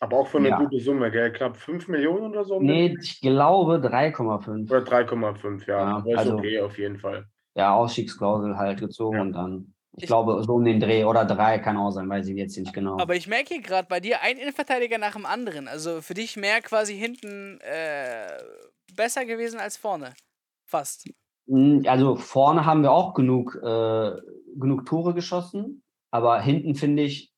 Aber auch für eine ja. gute Summe, gell? Knapp 5 Millionen oder so? Nee, ich glaube 3,5. Oder 3,5, ja. ja. Also, okay auf jeden Fall. Ja, Ausstiegsklausel halt gezogen ja. und dann ich, ich, glaube, so um den Dreh oder drei kann auch sein, weiß ich jetzt nicht genau. Aber ich merke gerade bei dir ein Innenverteidiger nach dem anderen. Also für dich mehr quasi hinten äh, besser gewesen als vorne. Fast. Hm, also vorne haben wir auch genug, äh, genug Tore geschossen, aber hinten finde ich,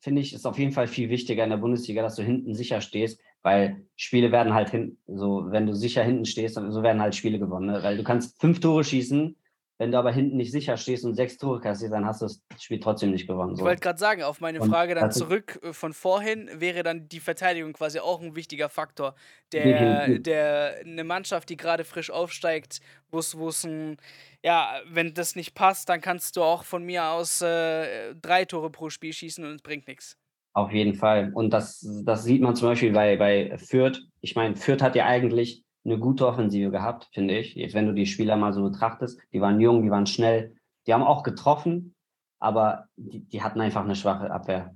finde ich, ist auf jeden Fall viel wichtiger in der Bundesliga, dass du hinten sicher stehst, weil Spiele werden halt hinten, so wenn du sicher hinten stehst, so werden halt Spiele gewonnen. Ne? Weil du kannst fünf Tore schießen, wenn du aber hinten nicht sicher stehst und sechs Tore kassierst, dann hast du das Spiel trotzdem nicht gewonnen. So. Ich wollte gerade sagen, auf meine Frage dann zurück äh, von vorhin wäre dann die Verteidigung quasi auch ein wichtiger Faktor, der, der eine Mannschaft, die gerade frisch aufsteigt, wo es ein, ja, wenn das nicht passt, dann kannst du auch von mir aus äh, drei Tore pro Spiel schießen und es bringt nichts. Auf jeden Fall. Und das, das sieht man zum Beispiel bei, bei Fürth. Ich meine, Fürth hat ja eigentlich eine gute Offensive gehabt, finde ich. Jetzt, wenn du die Spieler mal so betrachtest, die waren jung, die waren schnell, die haben auch getroffen, aber die, die hatten einfach eine schwache Abwehr.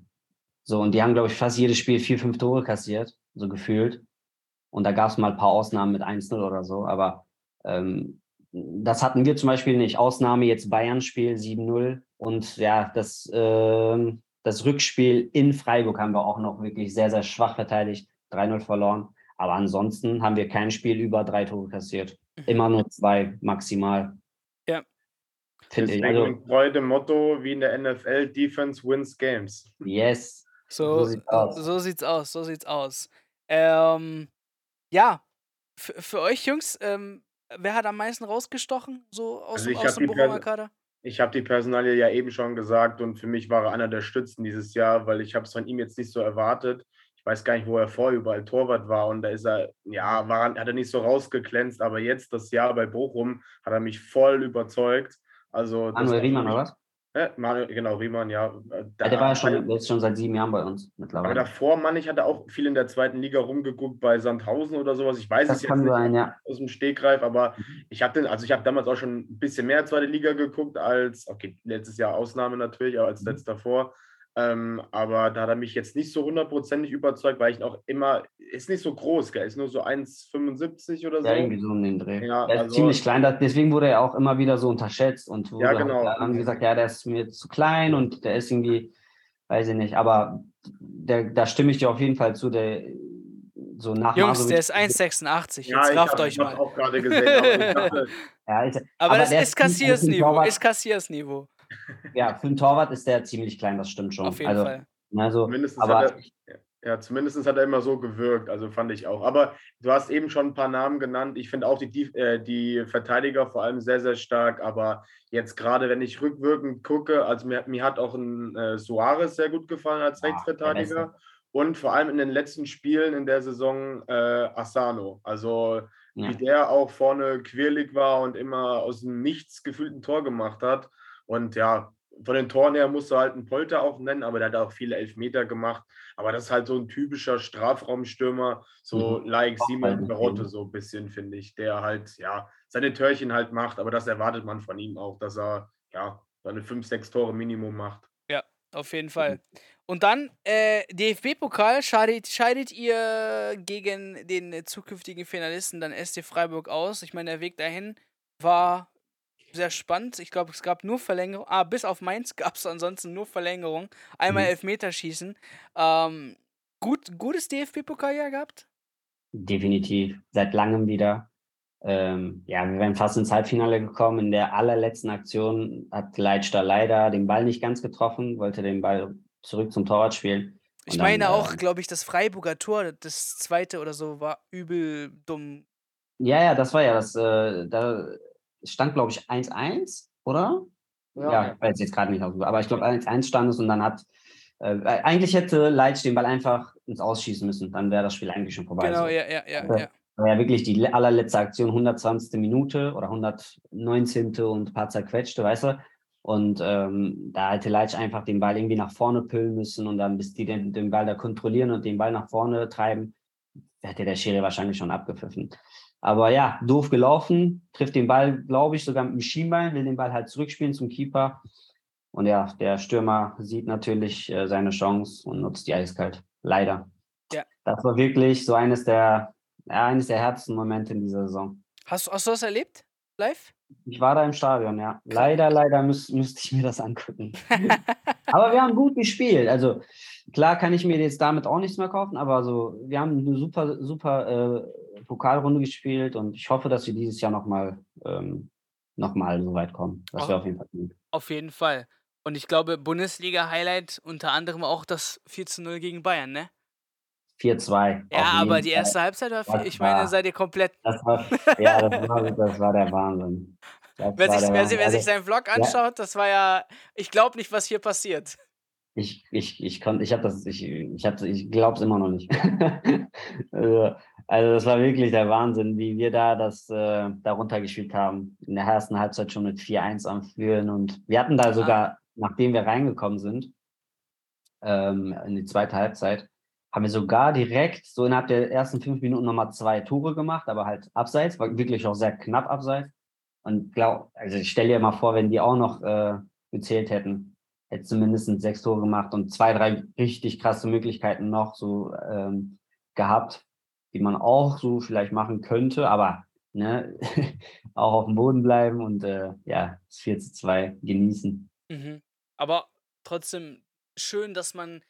So, und die haben, glaube ich, fast jedes Spiel vier, fünf Tore kassiert, so gefühlt. Und da gab es mal ein paar Ausnahmen mit 1-0 oder so, aber ähm, das hatten wir zum Beispiel nicht. Ausnahme jetzt Bayern-Spiel 7-0 und ja, das, äh, das Rückspiel in Freiburg haben wir auch noch wirklich sehr, sehr schwach verteidigt, 3-0 verloren. Aber ansonsten haben wir kein Spiel über drei Tore kassiert. Mhm. Immer nur zwei maximal. Ja. Finde ich. Also, treu dem Motto wie in der NFL: Defense wins games. Yes. So, so sieht's aus. So sieht's aus, so sieht's aus. Ähm, ja, für euch Jungs, ähm, wer hat am meisten rausgestochen, so aus, also aus dem Bochumer Kader? Ich habe die Personalie ja eben schon gesagt und für mich war er einer der Stützen dieses Jahr, weil ich habe es von ihm jetzt nicht so erwartet. Ich weiß gar nicht, wo er vorher überall Torwart war und da ist er, ja, war, hat er nicht so rausgeglänzt, aber jetzt das Jahr bei Bochum hat er mich voll überzeugt. Also, Manuel Riemann, oder was? Äh, Manuel, genau, Riemann, ja. Äh, ja der war ja schon, jetzt schon seit sieben Jahren bei uns mittlerweile. Aber davor, Mann, ich hatte auch viel in der zweiten Liga rumgeguckt bei Sandhausen oder sowas. Ich weiß das es jetzt nicht sein, ja. aus dem Stegreif, aber mhm. ich habe den, also ich habe damals auch schon ein bisschen mehr zweite Liga geguckt als, okay, letztes Jahr Ausnahme natürlich, aber als mhm. letztes davor. Ähm, aber da hat er mich jetzt nicht so hundertprozentig überzeugt, weil ich auch immer, ist nicht so groß, gell? ist nur so 1,75 oder so. Ja, irgendwie so um den Dreh. Ja, er ist also, ziemlich klein, deswegen wurde er auch immer wieder so unterschätzt und ja, genau. haben gesagt, ja, der ist mir zu klein und der ist irgendwie, weiß ich nicht, aber der, da stimme ich dir auf jeden Fall zu, der so nach Jungs, der ist 1,86. Ja, Jetzt kraft euch mal. Auch gerade gesehen, aber, dachte, ja, ich, aber, aber das ist Kassiersniveau. Ist Kassiersniveau ja, für einen Torwart ist der ziemlich klein, das stimmt schon. Auf jeden also, Fall. Also, zumindest aber, hat er, ja, zumindest hat er immer so gewirkt, also fand ich auch. Aber du hast eben schon ein paar Namen genannt. Ich finde auch die, die, äh, die Verteidiger vor allem sehr, sehr stark. Aber jetzt gerade, wenn ich rückwirkend gucke, also mir, mir hat auch ein äh, Suarez sehr gut gefallen als ah, Rechtsverteidiger. Und vor allem in den letzten Spielen in der Saison äh, Asano. Also ja. wie der auch vorne quirlig war und immer aus dem Nichts gefühlt ein Tor gemacht hat. Und ja, von den Toren her musst du halt einen Polter auch nennen, aber der hat auch viele Elfmeter gemacht. Aber das ist halt so ein typischer Strafraumstürmer, so mhm. like Simon Berotte, so ein bisschen, finde ich, der halt, ja, seine Törchen halt macht. Aber das erwartet man von ihm auch, dass er, ja, seine fünf, sechs Tore Minimum macht. Ja, auf jeden Fall. Und dann, äh, DFB-Pokal, scheidet, scheidet ihr gegen den zukünftigen Finalisten dann SC Freiburg aus? Ich meine, der Weg dahin war sehr spannend. Ich glaube, es gab nur Verlängerung. Ah, bis auf Mainz gab es ansonsten nur Verlängerung. Einmal mhm. Elfmeterschießen. Ähm, gut, gutes DFB-Pokaljahr gehabt? Definitiv. Seit langem wieder. Ähm, ja, wir wären fast ins Halbfinale gekommen. In der allerletzten Aktion hat Leitster leider den Ball nicht ganz getroffen, wollte den Ball zurück zum Torwart spielen. Ich dann, meine auch, äh, glaube ich, das Freiburger Tor, das zweite oder so, war übel dumm. Ja, ja, das war ja das. Äh, da stand, glaube ich, 1-1, oder? Ja. ja, ich weiß jetzt gerade nicht, aber ich glaube, 1-1 stand es und dann hat. Äh, eigentlich hätte Leitsch den Ball einfach ins Ausschießen müssen, dann wäre das Spiel eigentlich schon vorbei. Genau, so. ja, ja, ja. ja. War ja wirklich die allerletzte Aktion, 120. Minute oder 119. und ein paar zerquetschte, weißt du? Und ähm, da hätte Leitsch einfach den Ball irgendwie nach vorne püllen müssen und dann, bis die den, den Ball da kontrollieren und den Ball nach vorne treiben, hätte der Schiri wahrscheinlich schon abgepfiffen. Aber ja, doof gelaufen, trifft den Ball, glaube ich, sogar mit dem Schienbein, will den Ball halt zurückspielen zum Keeper. Und ja, der Stürmer sieht natürlich äh, seine Chance und nutzt die eiskalt. Leider. Ja. Das war wirklich so eines der, ja, eines der härtesten Momente in dieser Saison. Hast, hast du das erlebt? Live? Ich war da im Stadion, ja. Leider, leider müß, müsste ich mir das angucken. aber wir haben gut gespielt. Also klar kann ich mir jetzt damit auch nichts mehr kaufen, aber so, wir haben eine super, super äh, Pokalrunde gespielt und ich hoffe, dass wir dieses Jahr nochmal ähm, noch so weit kommen. Das wäre auf jeden Fall gut. Auf jeden Fall. Und ich glaube, Bundesliga-Highlight unter anderem auch das 4 zu 0 gegen Bayern, ne? 4-2. Ja, aber die erste. Halbzeit war, das ich meine, seid ihr komplett. Das war, ja, das war, das war der Wahnsinn. wer, sich, wer, wer, sich seinen Vlog anschaut, ja. das war ja, ich glaube nicht, was hier passiert. Ich, ich, ich konnte, ich habe das, ich, ich, ich glaube es immer noch nicht. also, also, das war wirklich der Wahnsinn, wie wir da das äh, darunter gespielt haben. In der ersten Halbzeit schon mit 4-1 am Führen und wir hatten da sogar, nachdem wir reingekommen sind, ähm, in die zweite Halbzeit, haben wir sogar direkt so innerhalb der ersten fünf Minuten nochmal zwei Tore gemacht, aber halt abseits, war wirklich auch sehr knapp abseits. Und glaub, also ich stelle dir mal vor, wenn die auch noch äh, gezählt hätten, hätte zumindest sechs Tore gemacht und zwei, drei richtig krasse Möglichkeiten noch so ähm, gehabt, die man auch so vielleicht machen könnte, aber ne, auch auf dem Boden bleiben und äh, ja, das 4 zu 2 genießen. Mhm. Aber trotzdem schön, dass man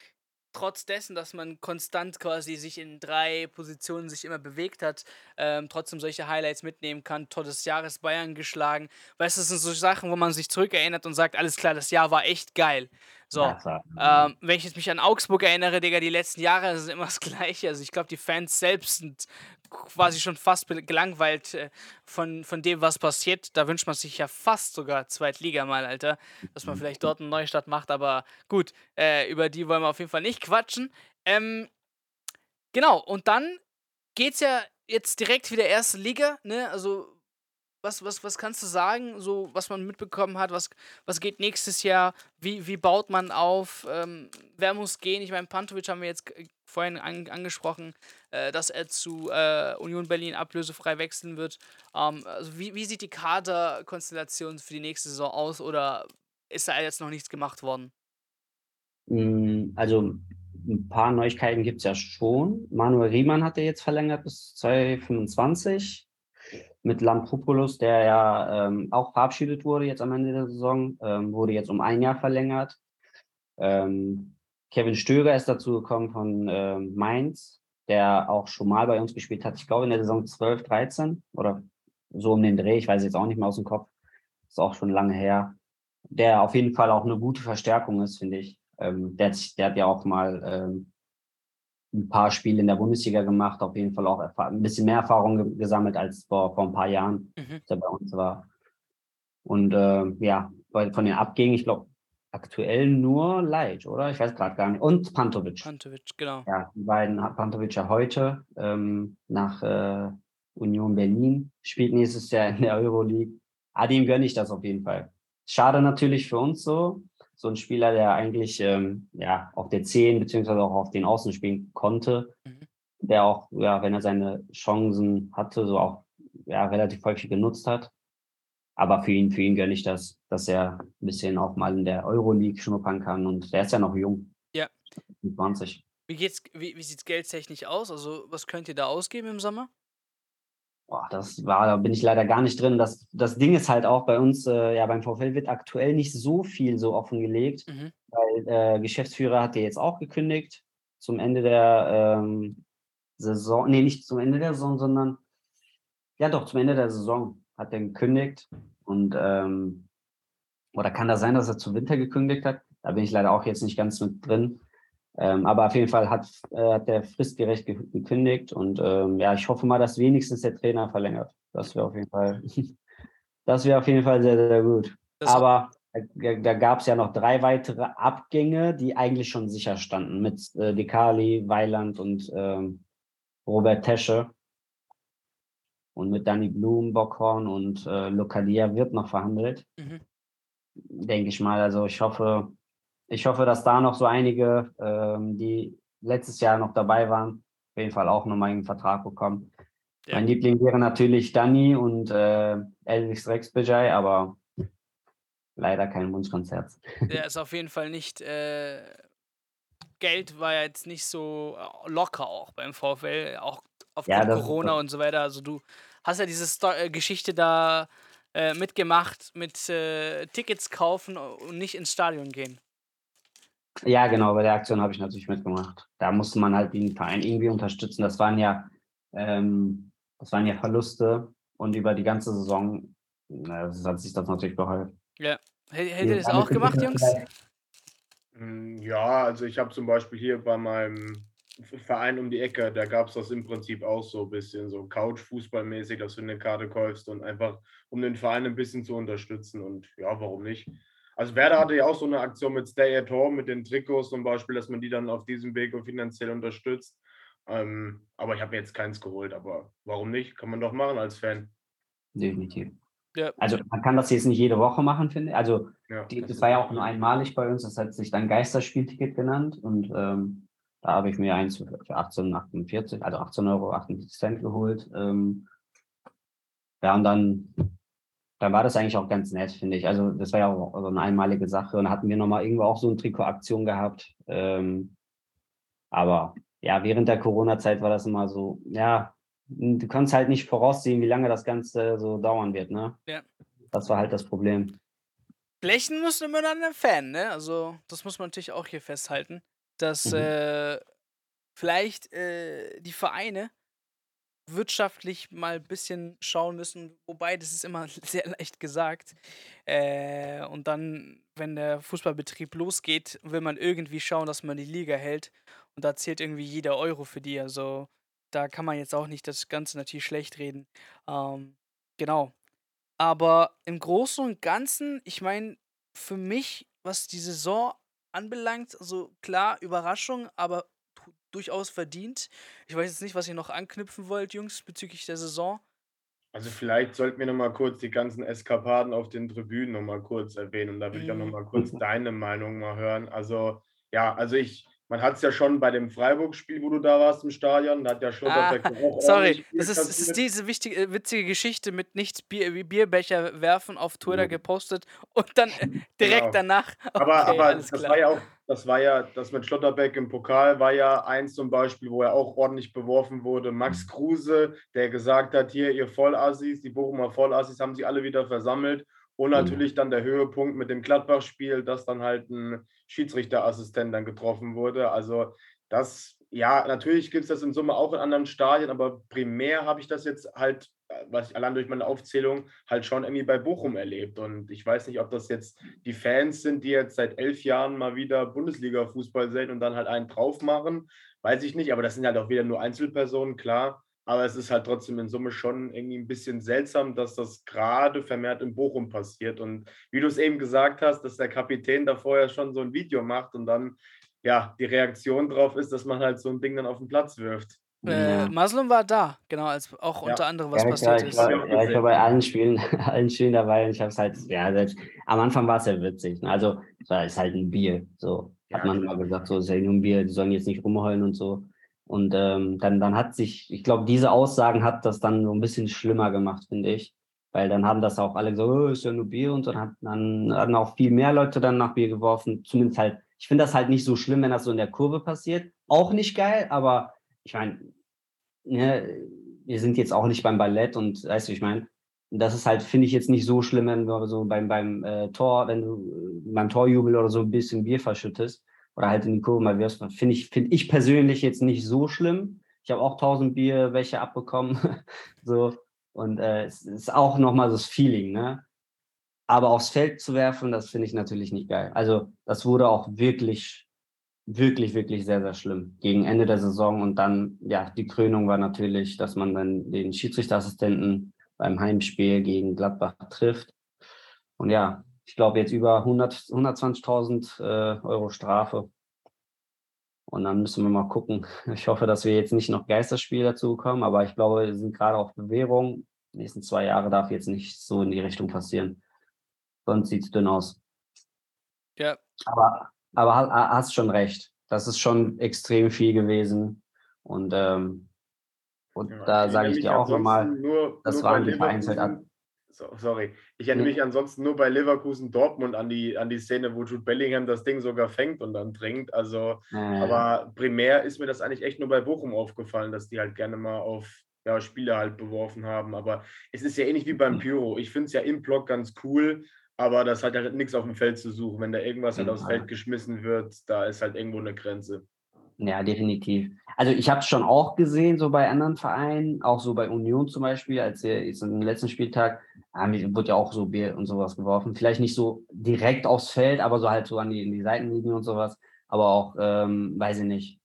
trotz dessen, dass man konstant quasi sich in drei Positionen sich immer bewegt hat, ähm, trotzdem solche Highlights mitnehmen kann. Tor des Jahres Bayern geschlagen. Weißt du, das sind so Sachen, wo man sich zurückerinnert und sagt, alles klar, das Jahr war echt geil. So, ähm, wenn ich jetzt mich an Augsburg erinnere, Digga, die letzten Jahre ist es immer das Gleiche. Also ich glaube, die Fans selbst sind quasi schon fast gelangweilt äh, von, von dem, was passiert. Da wünscht man sich ja fast sogar Zweitliga mal, Alter, dass man vielleicht dort einen Neustart macht. Aber gut, äh, über die wollen wir auf jeden Fall nicht quatschen. Ähm, genau, und dann geht's ja jetzt direkt wieder erste Liga, ne? Also was, was, was kannst du sagen, so was man mitbekommen hat, was, was geht nächstes Jahr, wie, wie baut man auf, ähm, wer muss gehen? Ich meine, Pantovic haben wir jetzt vorhin an, angesprochen, äh, dass er zu äh, Union Berlin ablösefrei wechseln wird. Ähm, also wie, wie sieht die Kaderkonstellation für die nächste Saison aus oder ist da jetzt noch nichts gemacht worden? Hm, also ein paar Neuigkeiten gibt es ja schon. Manuel Riemann hat er jetzt verlängert bis 2025 mit Lampropoulos, der ja ähm, auch verabschiedet wurde jetzt am Ende der Saison, ähm, wurde jetzt um ein Jahr verlängert. Ähm, Kevin Stöger ist dazu gekommen von ähm, Mainz, der auch schon mal bei uns gespielt hat, ich glaube in der Saison 12, 13 oder so um den Dreh, ich weiß jetzt auch nicht mehr aus dem Kopf, ist auch schon lange her, der auf jeden Fall auch eine gute Verstärkung ist, finde ich. Ähm, der, hat, der hat ja auch mal ähm, ein paar Spiele in der Bundesliga gemacht, auf jeden Fall auch ein bisschen mehr Erfahrung gesammelt als vor, vor ein paar Jahren, mhm. der bei uns war. Und äh, ja, von den Abgängen, ich glaube, aktuell nur Leitsch, oder? Ich weiß gerade gar nicht. Und Pantovic. Pantovic, genau. Ja, die beiden hat Pantovic ja heute ähm, nach äh, Union Berlin, spielt nächstes Jahr in der Euroleague. Ah, dem gönne ich das auf jeden Fall. Schade natürlich für uns so, so ein Spieler, der eigentlich ähm, ja auf der 10 beziehungsweise auch auf den Außen spielen konnte, mhm. der auch, ja, wenn er seine Chancen hatte, so auch ja, relativ häufig genutzt hat. Aber für ihn, für ihn gönne ich das, dass er ein bisschen auch mal in der Euroleague schnuppern kann. Und der ist ja noch jung. Ja. 20. Wie, geht's, wie, wie sieht es geldtechnisch aus? Also, was könnt ihr da ausgeben im Sommer? Boah, das war, da bin ich leider gar nicht drin. Das, das Ding ist halt auch bei uns, äh, ja, beim VfL wird aktuell nicht so viel so offengelegt, mhm. weil der äh, Geschäftsführer hat ja jetzt auch gekündigt zum Ende der ähm, Saison. Nee, nicht zum Ende der Saison, sondern ja doch, zum Ende der Saison hat er gekündigt. Und ähm, oder kann das sein, dass er zum Winter gekündigt hat? Da bin ich leider auch jetzt nicht ganz mit drin. Ähm, aber auf jeden Fall hat, äh, hat der fristgerecht gekündigt und ähm, ja, ich hoffe mal, dass wenigstens der Trainer verlängert. Das wäre auf jeden Fall, das wäre auf jeden Fall sehr, sehr gut. Das aber da, da gab es ja noch drei weitere Abgänge, die eigentlich schon sicher standen mit äh, Dekali, Weiland und ähm, Robert Tesche. Und mit Danny Blum, Bockhorn und äh, Lokalia wird noch verhandelt. Mhm. Denke ich mal. Also ich hoffe, ich hoffe, dass da noch so einige, ähm, die letztes Jahr noch dabei waren, auf jeden Fall auch nochmal einen Vertrag bekommen. Ja. Mein Liebling wäre natürlich Danny und äh, Elvis Rexbejai, aber leider kein Wunschkonzert. Der ist auf jeden Fall nicht. Äh, Geld war ja jetzt nicht so äh, locker auch beim VfL, auch aufgrund ja, Corona und so weiter. Also du hast ja diese Sto äh, Geschichte da äh, mitgemacht mit äh, Tickets kaufen und nicht ins Stadion gehen. Ja, genau, bei der Aktion habe ich natürlich mitgemacht. Da musste man halt den Verein irgendwie unterstützen. Das waren ja, ähm, das waren ja Verluste und über die ganze Saison das hat sich das natürlich behalten. Ja. Hättet ihr das auch gemacht, Jungs? Hm, ja, also ich habe zum Beispiel hier bei meinem Verein um die Ecke, da gab es das im Prinzip auch so ein bisschen so Couch-Fußballmäßig, dass du eine Karte kaufst und einfach, um den Verein ein bisschen zu unterstützen. Und ja, warum nicht? Also Werder hatte ja auch so eine Aktion mit Stay at Home, mit den Trikots zum Beispiel, dass man die dann auf diesem Weg finanziell unterstützt. Ähm, aber ich habe mir jetzt keins geholt, aber warum nicht? Kann man doch machen als Fan. Definitiv. Ja. Also man kann das jetzt nicht jede Woche machen, finde ich. Also ja, die, das war ja auch nur einmalig bei uns, das hat sich dann Geisterspielticket genannt und ähm, da habe ich mir eins für 18,48, also 18,48 Euro geholt. Ähm, ja, und dann dann war das eigentlich auch ganz nett, finde ich. Also das war ja auch so eine einmalige Sache. Und hatten wir nochmal irgendwo auch so eine Trikotaktion gehabt. Ähm, aber ja, während der Corona-Zeit war das immer so, ja, du kannst halt nicht voraussehen, wie lange das Ganze so dauern wird, ne? Ja. Das war halt das Problem. Blechen muss immer dann ein Fan, ne? Also, das muss man natürlich auch hier festhalten, dass mhm. äh, vielleicht äh, die Vereine wirtschaftlich mal ein bisschen schauen müssen, wobei das ist immer sehr leicht gesagt. Äh, und dann, wenn der Fußballbetrieb losgeht, will man irgendwie schauen, dass man die Liga hält. Und da zählt irgendwie jeder Euro für die. Also da kann man jetzt auch nicht das Ganze natürlich schlecht reden. Ähm, genau. Aber im Großen und Ganzen, ich meine, für mich, was die Saison anbelangt, also klar, Überraschung, aber durchaus verdient. Ich weiß jetzt nicht, was ihr noch anknüpfen wollt, Jungs, bezüglich der Saison. Also vielleicht sollten wir noch mal kurz die ganzen Eskapaden auf den Tribünen noch mal kurz erwähnen. Und da würde ich auch noch mhm. kurz deine Meinung mal hören. Also ja, also ich man hat es ja schon bei dem Freiburg-Spiel, wo du da warst im Stadion, da hat ja Schlotterbeck ah, auch Sorry, das ist, das ist diese wichtige, äh, witzige Geschichte mit nicht Bier, Bierbecher werfen auf Twitter mhm. gepostet und dann direkt genau. danach. Okay, aber aber das klar. war ja auch, das war ja, das mit Schlotterbeck im Pokal war ja eins zum Beispiel, wo er auch ordentlich beworfen wurde. Max. Kruse, der gesagt hat, hier, ihr Vollassis, die Bochumer Vollassis haben sich alle wieder versammelt und mhm. natürlich dann der Höhepunkt mit dem Gladbach-Spiel, dass dann halt ein Schiedsrichterassistent dann getroffen wurde. Also das, ja, natürlich gibt es das in Summe auch in anderen Stadien, aber primär habe ich das jetzt halt, was ich allein durch meine Aufzählung halt schon irgendwie bei Bochum erlebt. Und ich weiß nicht, ob das jetzt die Fans sind, die jetzt seit elf Jahren mal wieder Bundesliga-Fußball sehen und dann halt einen drauf machen. Weiß ich nicht, aber das sind halt auch wieder nur Einzelpersonen, klar. Aber es ist halt trotzdem in Summe schon irgendwie ein bisschen seltsam, dass das gerade vermehrt in Bochum passiert. Und wie du es eben gesagt hast, dass der Kapitän da vorher schon so ein Video macht und dann ja die Reaktion drauf ist, dass man halt so ein Ding dann auf den Platz wirft. Äh, Maslum war da, genau, als auch ja. unter anderem was ja, passiert ist. War, ja, ich war bei allen Spielen, allen Spielen dabei und ich habe es halt, ja, selbst, am Anfang war es ja witzig. Ne? Also, es ist halt ein Bier, so hat man immer gesagt, so ist ja nur ein Bier, die sollen jetzt nicht rumheulen und so. Und ähm, dann, dann hat sich, ich glaube, diese Aussagen hat das dann so ein bisschen schlimmer gemacht, finde ich. Weil dann haben das auch alle gesagt, oh, ist ja nur Bier und dann hat dann hatten auch viel mehr Leute dann nach Bier geworfen. Zumindest halt, ich finde das halt nicht so schlimm, wenn das so in der Kurve passiert. Auch nicht geil, aber ich meine, ne, wir sind jetzt auch nicht beim Ballett und weißt du, ich meine, das ist halt, finde ich jetzt nicht so schlimm, wenn du so beim, beim äh, Tor, wenn du beim Torjubel oder so ein bisschen Bier verschüttest oder halt in die Kurve mal wirfst, finde ich, finde ich persönlich jetzt nicht so schlimm. Ich habe auch 1000 Bier welche abbekommen. so. Und äh, es ist auch nochmal das Feeling, ne? Aber aufs Feld zu werfen, das finde ich natürlich nicht geil. Also, das wurde auch wirklich, wirklich, wirklich sehr, sehr schlimm gegen Ende der Saison. Und dann, ja, die Krönung war natürlich, dass man dann den Schiedsrichterassistenten beim Heimspiel gegen Gladbach trifft. Und ja, ich glaube, jetzt über 120.000 äh, Euro Strafe. Und dann müssen wir mal gucken. Ich hoffe, dass wir jetzt nicht noch Geisterspiel dazu kommen, aber ich glaube, wir sind gerade auf Bewährung. Die nächsten zwei Jahre darf jetzt nicht so in die Richtung passieren. Sonst sieht es dünn aus. Ja. Aber, aber hast schon recht. Das ist schon extrem viel gewesen. Und, ähm, und ja, da sage ich dir auch nochmal, das waren die vereinzelt so, sorry. Ich erinnere mich ansonsten nur bei Leverkusen Dortmund an die, an die Szene, wo Jude Bellingham das Ding sogar fängt und dann trinkt. Also, äh. aber primär ist mir das eigentlich echt nur bei Bochum aufgefallen, dass die halt gerne mal auf ja, Spiele halt beworfen haben. Aber es ist ja ähnlich wie beim Pyro. Ich finde es ja im Block ganz cool, aber das hat halt nichts auf dem Feld zu suchen. Wenn da irgendwas halt aufs Feld geschmissen wird, da ist halt irgendwo eine Grenze. Ja, definitiv. Also ich habe es schon auch gesehen, so bei anderen Vereinen, auch so bei Union zum Beispiel, als wir jetzt im letzten Spieltag, wird ja auch so Bier und sowas geworfen. Vielleicht nicht so direkt aufs Feld, aber so halt so an die, in die Seitenlinien und sowas. Aber auch, ähm, weiß ich nicht,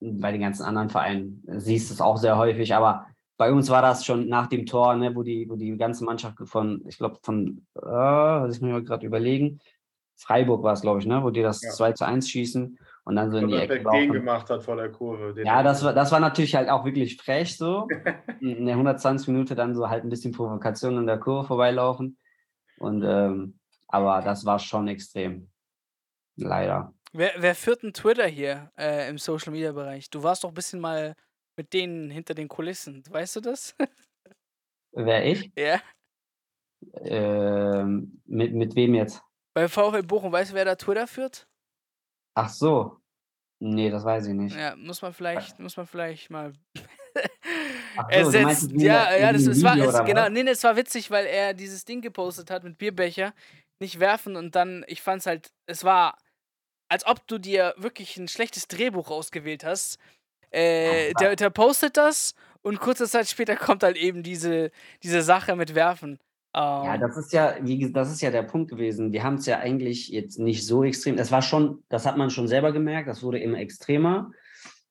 bei den ganzen anderen Vereinen siehst du es auch sehr häufig. Aber bei uns war das schon nach dem Tor, ne, wo die, wo die ganze Mannschaft von, ich glaube, von, äh, was ich mir gerade überlegen, Freiburg war es, glaube ich, ne, wo die das ja. 2 zu 1 schießen und dann so in die Ecke laufen. gemacht hat vor der Kurve. Ja, das war, das war natürlich halt auch wirklich frech so. in der 120 Minute dann so halt ein bisschen Provokation in der Kurve vorbeilaufen. Und ähm, aber das war schon extrem. Leider. Wer, wer führt denn Twitter hier äh, im Social Media Bereich? Du warst doch ein bisschen mal mit denen hinter den Kulissen. Weißt du das? Wer ich? Ja. Ähm, mit, mit wem jetzt? Bei VfL Bochum, weißt du, wer da Twitter führt? Ach so. Nee, das weiß ich nicht. Ja, muss man vielleicht, muss man vielleicht mal Ach so, ersetzt. Ja, ja, das, das war es, genau, nee, das war witzig, weil er dieses Ding gepostet hat mit Bierbecher, nicht werfen und dann, ich fand's halt, es war, als ob du dir wirklich ein schlechtes Drehbuch ausgewählt hast. Äh, der, der postet das und kurze Zeit später kommt halt eben diese, diese Sache mit Werfen. Ja, Ähm, das ist ja, wie, das ist ja der Punkt gewesen. Wir haben es ja eigentlich jetzt nicht so extrem. Es war schon, das hat man schon selber gemerkt, das wurde immer extremer.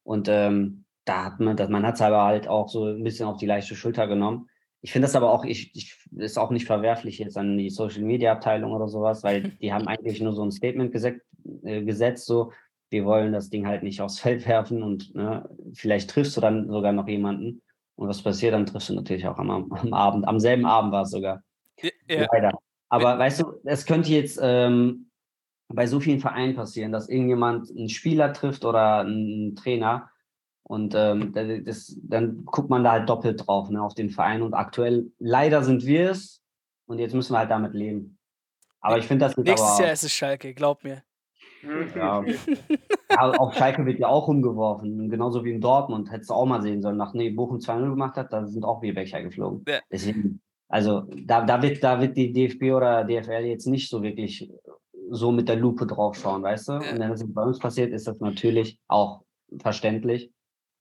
Und ähm, da hat man, das, man hat es aber halt auch so ein bisschen auf die leichte Schulter genommen. Ich finde das aber auch, ich, ich ist auch nicht verwerflich jetzt an die Social Media Abteilung oder sowas, weil die haben eigentlich nur so ein Statement gesetzt, äh, gesetzt so, wir wollen das Ding halt nicht aufs Feld werfen und ne, vielleicht triffst du dann sogar noch jemanden. Und was passiert, dann triffst du natürlich auch am, am Abend, am selben Abend war es sogar. Ja, Leider. Aber weißt du, es könnte jetzt ähm, bei so vielen Vereinen passieren, dass irgendjemand einen Spieler trifft oder einen Trainer und ähm, da- das, dann guckt man da halt doppelt drauf, ne, auf den Verein. Und aktuell, leider sind wir es und jetzt müssen wir halt damit leben. Aber ich finde das jetzt nächstes aber, Jahr ist es Schalke, glaub mir. ja, ja, auf Schalke wird ja auch umgeworfen, genauso wie in Dortmund. Hättest du auch mal sehen sollen, nach nee, Bochum 2-0 gemacht hat, da sind auch Bierbecher geflogen. Ja. Deswegen, also da, da, wird, da wird die DFB oder DFL jetzt nicht so wirklich so mit der Lupe drauf schauen, weißt du? Ja. Und wenn das bei uns passiert, ist das natürlich auch verständlich.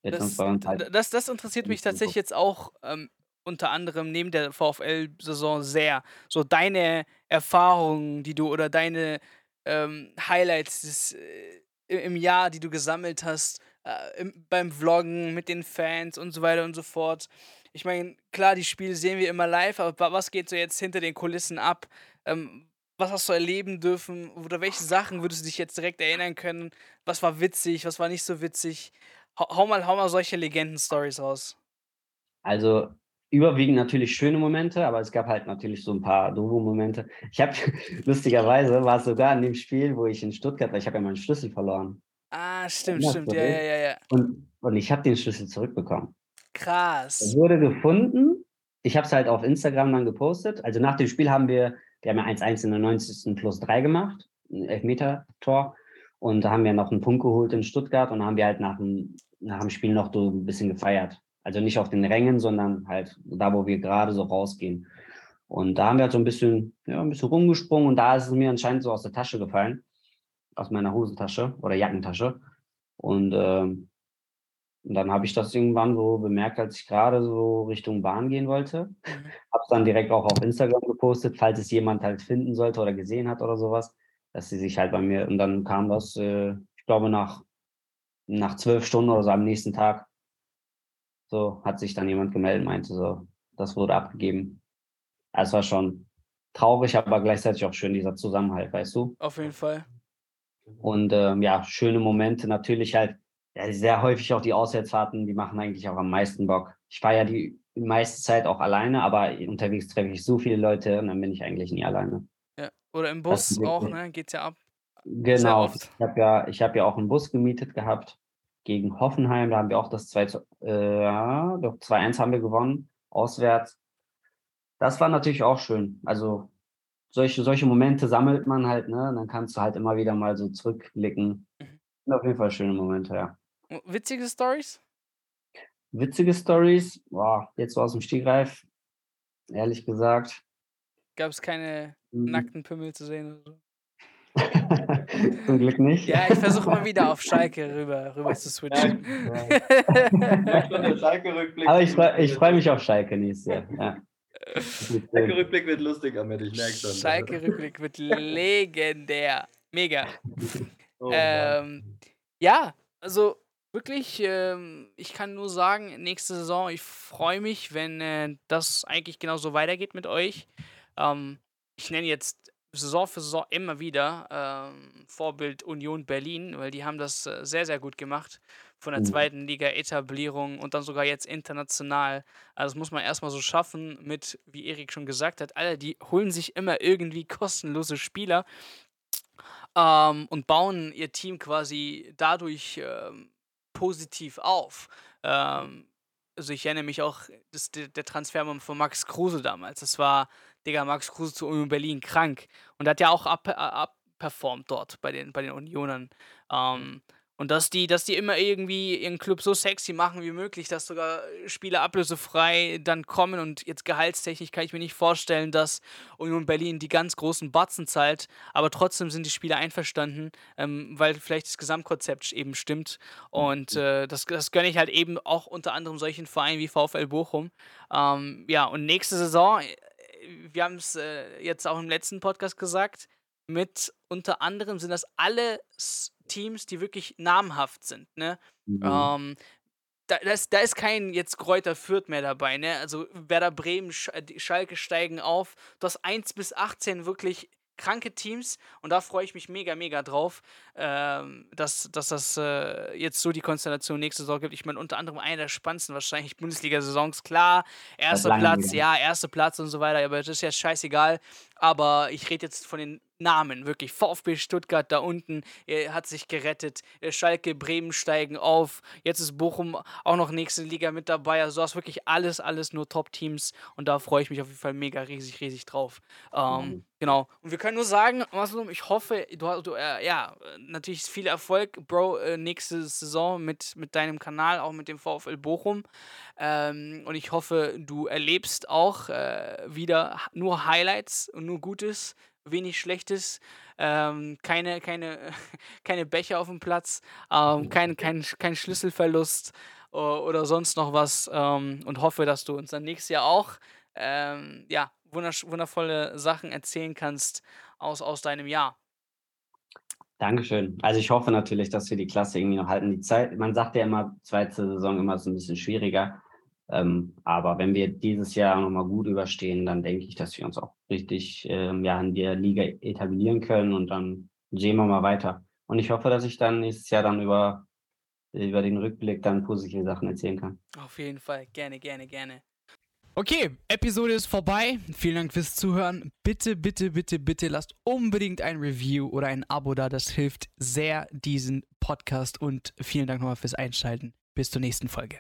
Das, halt das, das interessiert mich tatsächlich jetzt auch ähm, unter anderem neben der VfL-Saison sehr. So deine Erfahrungen, die du oder deine ähm, Highlights des, äh, im Jahr, die du gesammelt hast, äh, im, beim Vloggen mit den Fans und so weiter und so fort. Ich meine, klar, die Spiele sehen wir immer live, aber wa- was geht so jetzt hinter den Kulissen ab? Ähm, was hast du erleben dürfen? Oder welche Sachen würdest du dich jetzt direkt erinnern können? Was war witzig, was war nicht so witzig? Hau, mal, hau mal solche Legenden-Stories raus. Also überwiegend natürlich schöne Momente, aber es gab halt natürlich so ein paar doofe Momente. Ich habe, lustigerweise, war es sogar in dem Spiel, wo ich in Stuttgart war, ich habe ja meinen Schlüssel verloren. Ah, stimmt, stimmt. Ja, ja, ja, ja. Und, und ich habe den Schlüssel zurückbekommen. Er Krass. wurde gefunden. Ich habe es halt auf Instagram dann gepostet. Also nach dem Spiel haben wir, wir haben ja 1-1 in der 90. plus 3 gemacht, ein Elfmeter-Tor. Und da haben wir noch einen Punkt geholt in Stuttgart und haben wir halt nach dem, nach dem Spiel noch so ein bisschen gefeiert. Also nicht auf den Rängen, sondern halt da, wo wir gerade so rausgehen. Und da haben wir halt so ein bisschen, ja, ein bisschen rumgesprungen und da ist es mir anscheinend so aus der Tasche gefallen, aus meiner Hosentasche oder Jackentasche. Und ähm, und dann habe ich das irgendwann so bemerkt, als ich gerade so Richtung Bahn gehen wollte. Mhm. Habe es dann direkt auch auf Instagram gepostet, falls es jemand halt finden sollte oder gesehen hat oder sowas, dass sie sich halt bei mir, und dann kam das, äh, ich glaube, nach, nach zwölf Stunden oder so am nächsten Tag, so hat sich dann jemand gemeldet, meinte so, das wurde abgegeben. Es war schon traurig, aber gleichzeitig auch schön, dieser Zusammenhalt, weißt du? Auf jeden Fall. Und ähm, ja, schöne Momente natürlich halt, ja, sehr häufig auch die Auswärtsfahrten, die machen eigentlich auch am meisten Bock. Ich fahre ja die meiste Zeit auch alleine, aber unterwegs treffe ich so viele Leute und dann bin ich eigentlich nie alleine. Ja. Oder im Bus auch, wirklich- ne? Geht's ja ab. Genau, ich habe ja, ich hab ja auch einen Bus gemietet gehabt gegen Hoffenheim, da haben wir auch das 2 zu- äh, ja, doch 2-1 haben wir gewonnen, auswärts. Das war natürlich auch schön. Also solche, solche Momente sammelt man halt, ne? Und dann kannst du halt immer wieder mal so zurückblicken. Mhm. Auf jeden Fall schöne Momente, ja. Witzige Stories? Witzige Stories, boah, jetzt so aus dem Stegreif, ehrlich gesagt. Gab es keine mm, nackten Pimmel zu sehen oder so? Zum Glück nicht. Ja, ich versuche immer wieder auf Schalke rüber, rüber zu switchen. Aber ich freue ich freu mich auf Schalke nächstes Jahr. Ja. Schalke-Rückblick wird lustig, Ahmed, ich merke schon. Schalke-Rückblick wird legendär. Mega. Oh. Ähm, ja, also wirklich, ähm, ich kann nur sagen, nächste Saison, ich freue mich, wenn äh, das eigentlich genauso weitergeht mit euch. Ähm, ich nenne jetzt Saison für Saison immer wieder ähm, Vorbild Union Berlin, weil die haben das äh, sehr, sehr gut gemacht. Von der Mhm. zweiten Liga Etablierung und dann sogar jetzt international. Also das muss man erstmal so schaffen mit, wie Erik schon gesagt hat, alle, die holen sich immer irgendwie kostenlose Spieler ähm, und bauen ihr Team quasi dadurch ähm, positiv auf. Ähm, also ich erinnere mich auch, das, der, Transfer von Max Kruse damals. Das war, Digga, Max Kruse zu Union Berlin krank. Und hat ja auch ab, äh, abperformt dort bei den, bei den Unionern. Ähm, Und dass die, dass die immer irgendwie ihren Club so sexy machen wie möglich, dass sogar Spieler ablösefrei dann kommen und jetzt gehaltstechnisch kann ich mir nicht vorstellen, dass Union Berlin die ganz großen Batzen zahlt, aber trotzdem sind die Spieler einverstanden, ähm, weil vielleicht das Gesamtkonzept eben stimmt. Und mhm. äh, das, das gönne ich halt eben auch unter anderem solchen Vereinen wie VfL Bochum. Ähm, ja, und nächste Saison, äh, wir haben es äh, jetzt auch im letzten Podcast gesagt, mit unter anderem sind das alle Teams, die wirklich namhaft sind. Ne? Mhm. Ähm, da, da, ist, da ist kein jetzt Kräuter Fürth mehr dabei. Ne? Also Werder Bremen, Sch Schalke steigen auf. Du hast 1 bis 18 wirklich kranke Teams und da freue ich mich mega, mega drauf, ähm, dass, dass das äh, jetzt so die Konstellation nächste Saison gibt. Ich meine, unter anderem einer der spannendsten wahrscheinlich Bundesliga-Saisons. Klar, erster Platz, ja, erster Platz und so weiter, aber das ist ja scheißegal. Aber ich rede jetzt von den Namen, wirklich. VfB Stuttgart da unten er hat sich gerettet. Schalke, Bremen steigen auf. Jetzt ist Bochum auch noch nächste Liga mit dabei. Also du hast wirklich alles, alles nur Top-Teams. Und da freue ich mich auf jeden Fall mega riesig, riesig drauf. Ähm, mhm. Genau. Und wir können nur sagen, Maslum, ich hoffe, du, du äh, ja, natürlich viel Erfolg, Bro, äh, nächste Saison mit, mit deinem Kanal, auch mit dem VfL Bochum. Ähm, und ich hoffe, du erlebst auch äh, wieder nur Highlights und nur Gutes wenig Schlechtes, ähm, keine, keine, keine Becher auf dem Platz, ähm, kein, kein, kein Schlüsselverlust oder sonst noch was ähm, und hoffe, dass du uns dann nächstes Jahr auch ähm, ja, wundervolle Sachen erzählen kannst aus, aus deinem Jahr. Dankeschön. Also ich hoffe natürlich, dass wir die Klasse irgendwie noch halten. Die Zeit, man sagt ja immer, zweite Saison immer so ein bisschen schwieriger. Ähm, aber wenn wir dieses Jahr nochmal gut überstehen, dann denke ich, dass wir uns auch richtig ähm, ja, in der Liga etablieren können und dann sehen wir mal weiter. Und ich hoffe, dass ich dann nächstes Jahr dann über, über den Rückblick dann positive Sachen erzählen kann. Auf jeden Fall, gerne, gerne, gerne. Okay, Episode ist vorbei. Vielen Dank fürs Zuhören. Bitte, bitte, bitte, bitte lasst unbedingt ein Review oder ein Abo da. Das hilft sehr diesen Podcast und vielen Dank nochmal fürs Einschalten. Bis zur nächsten Folge.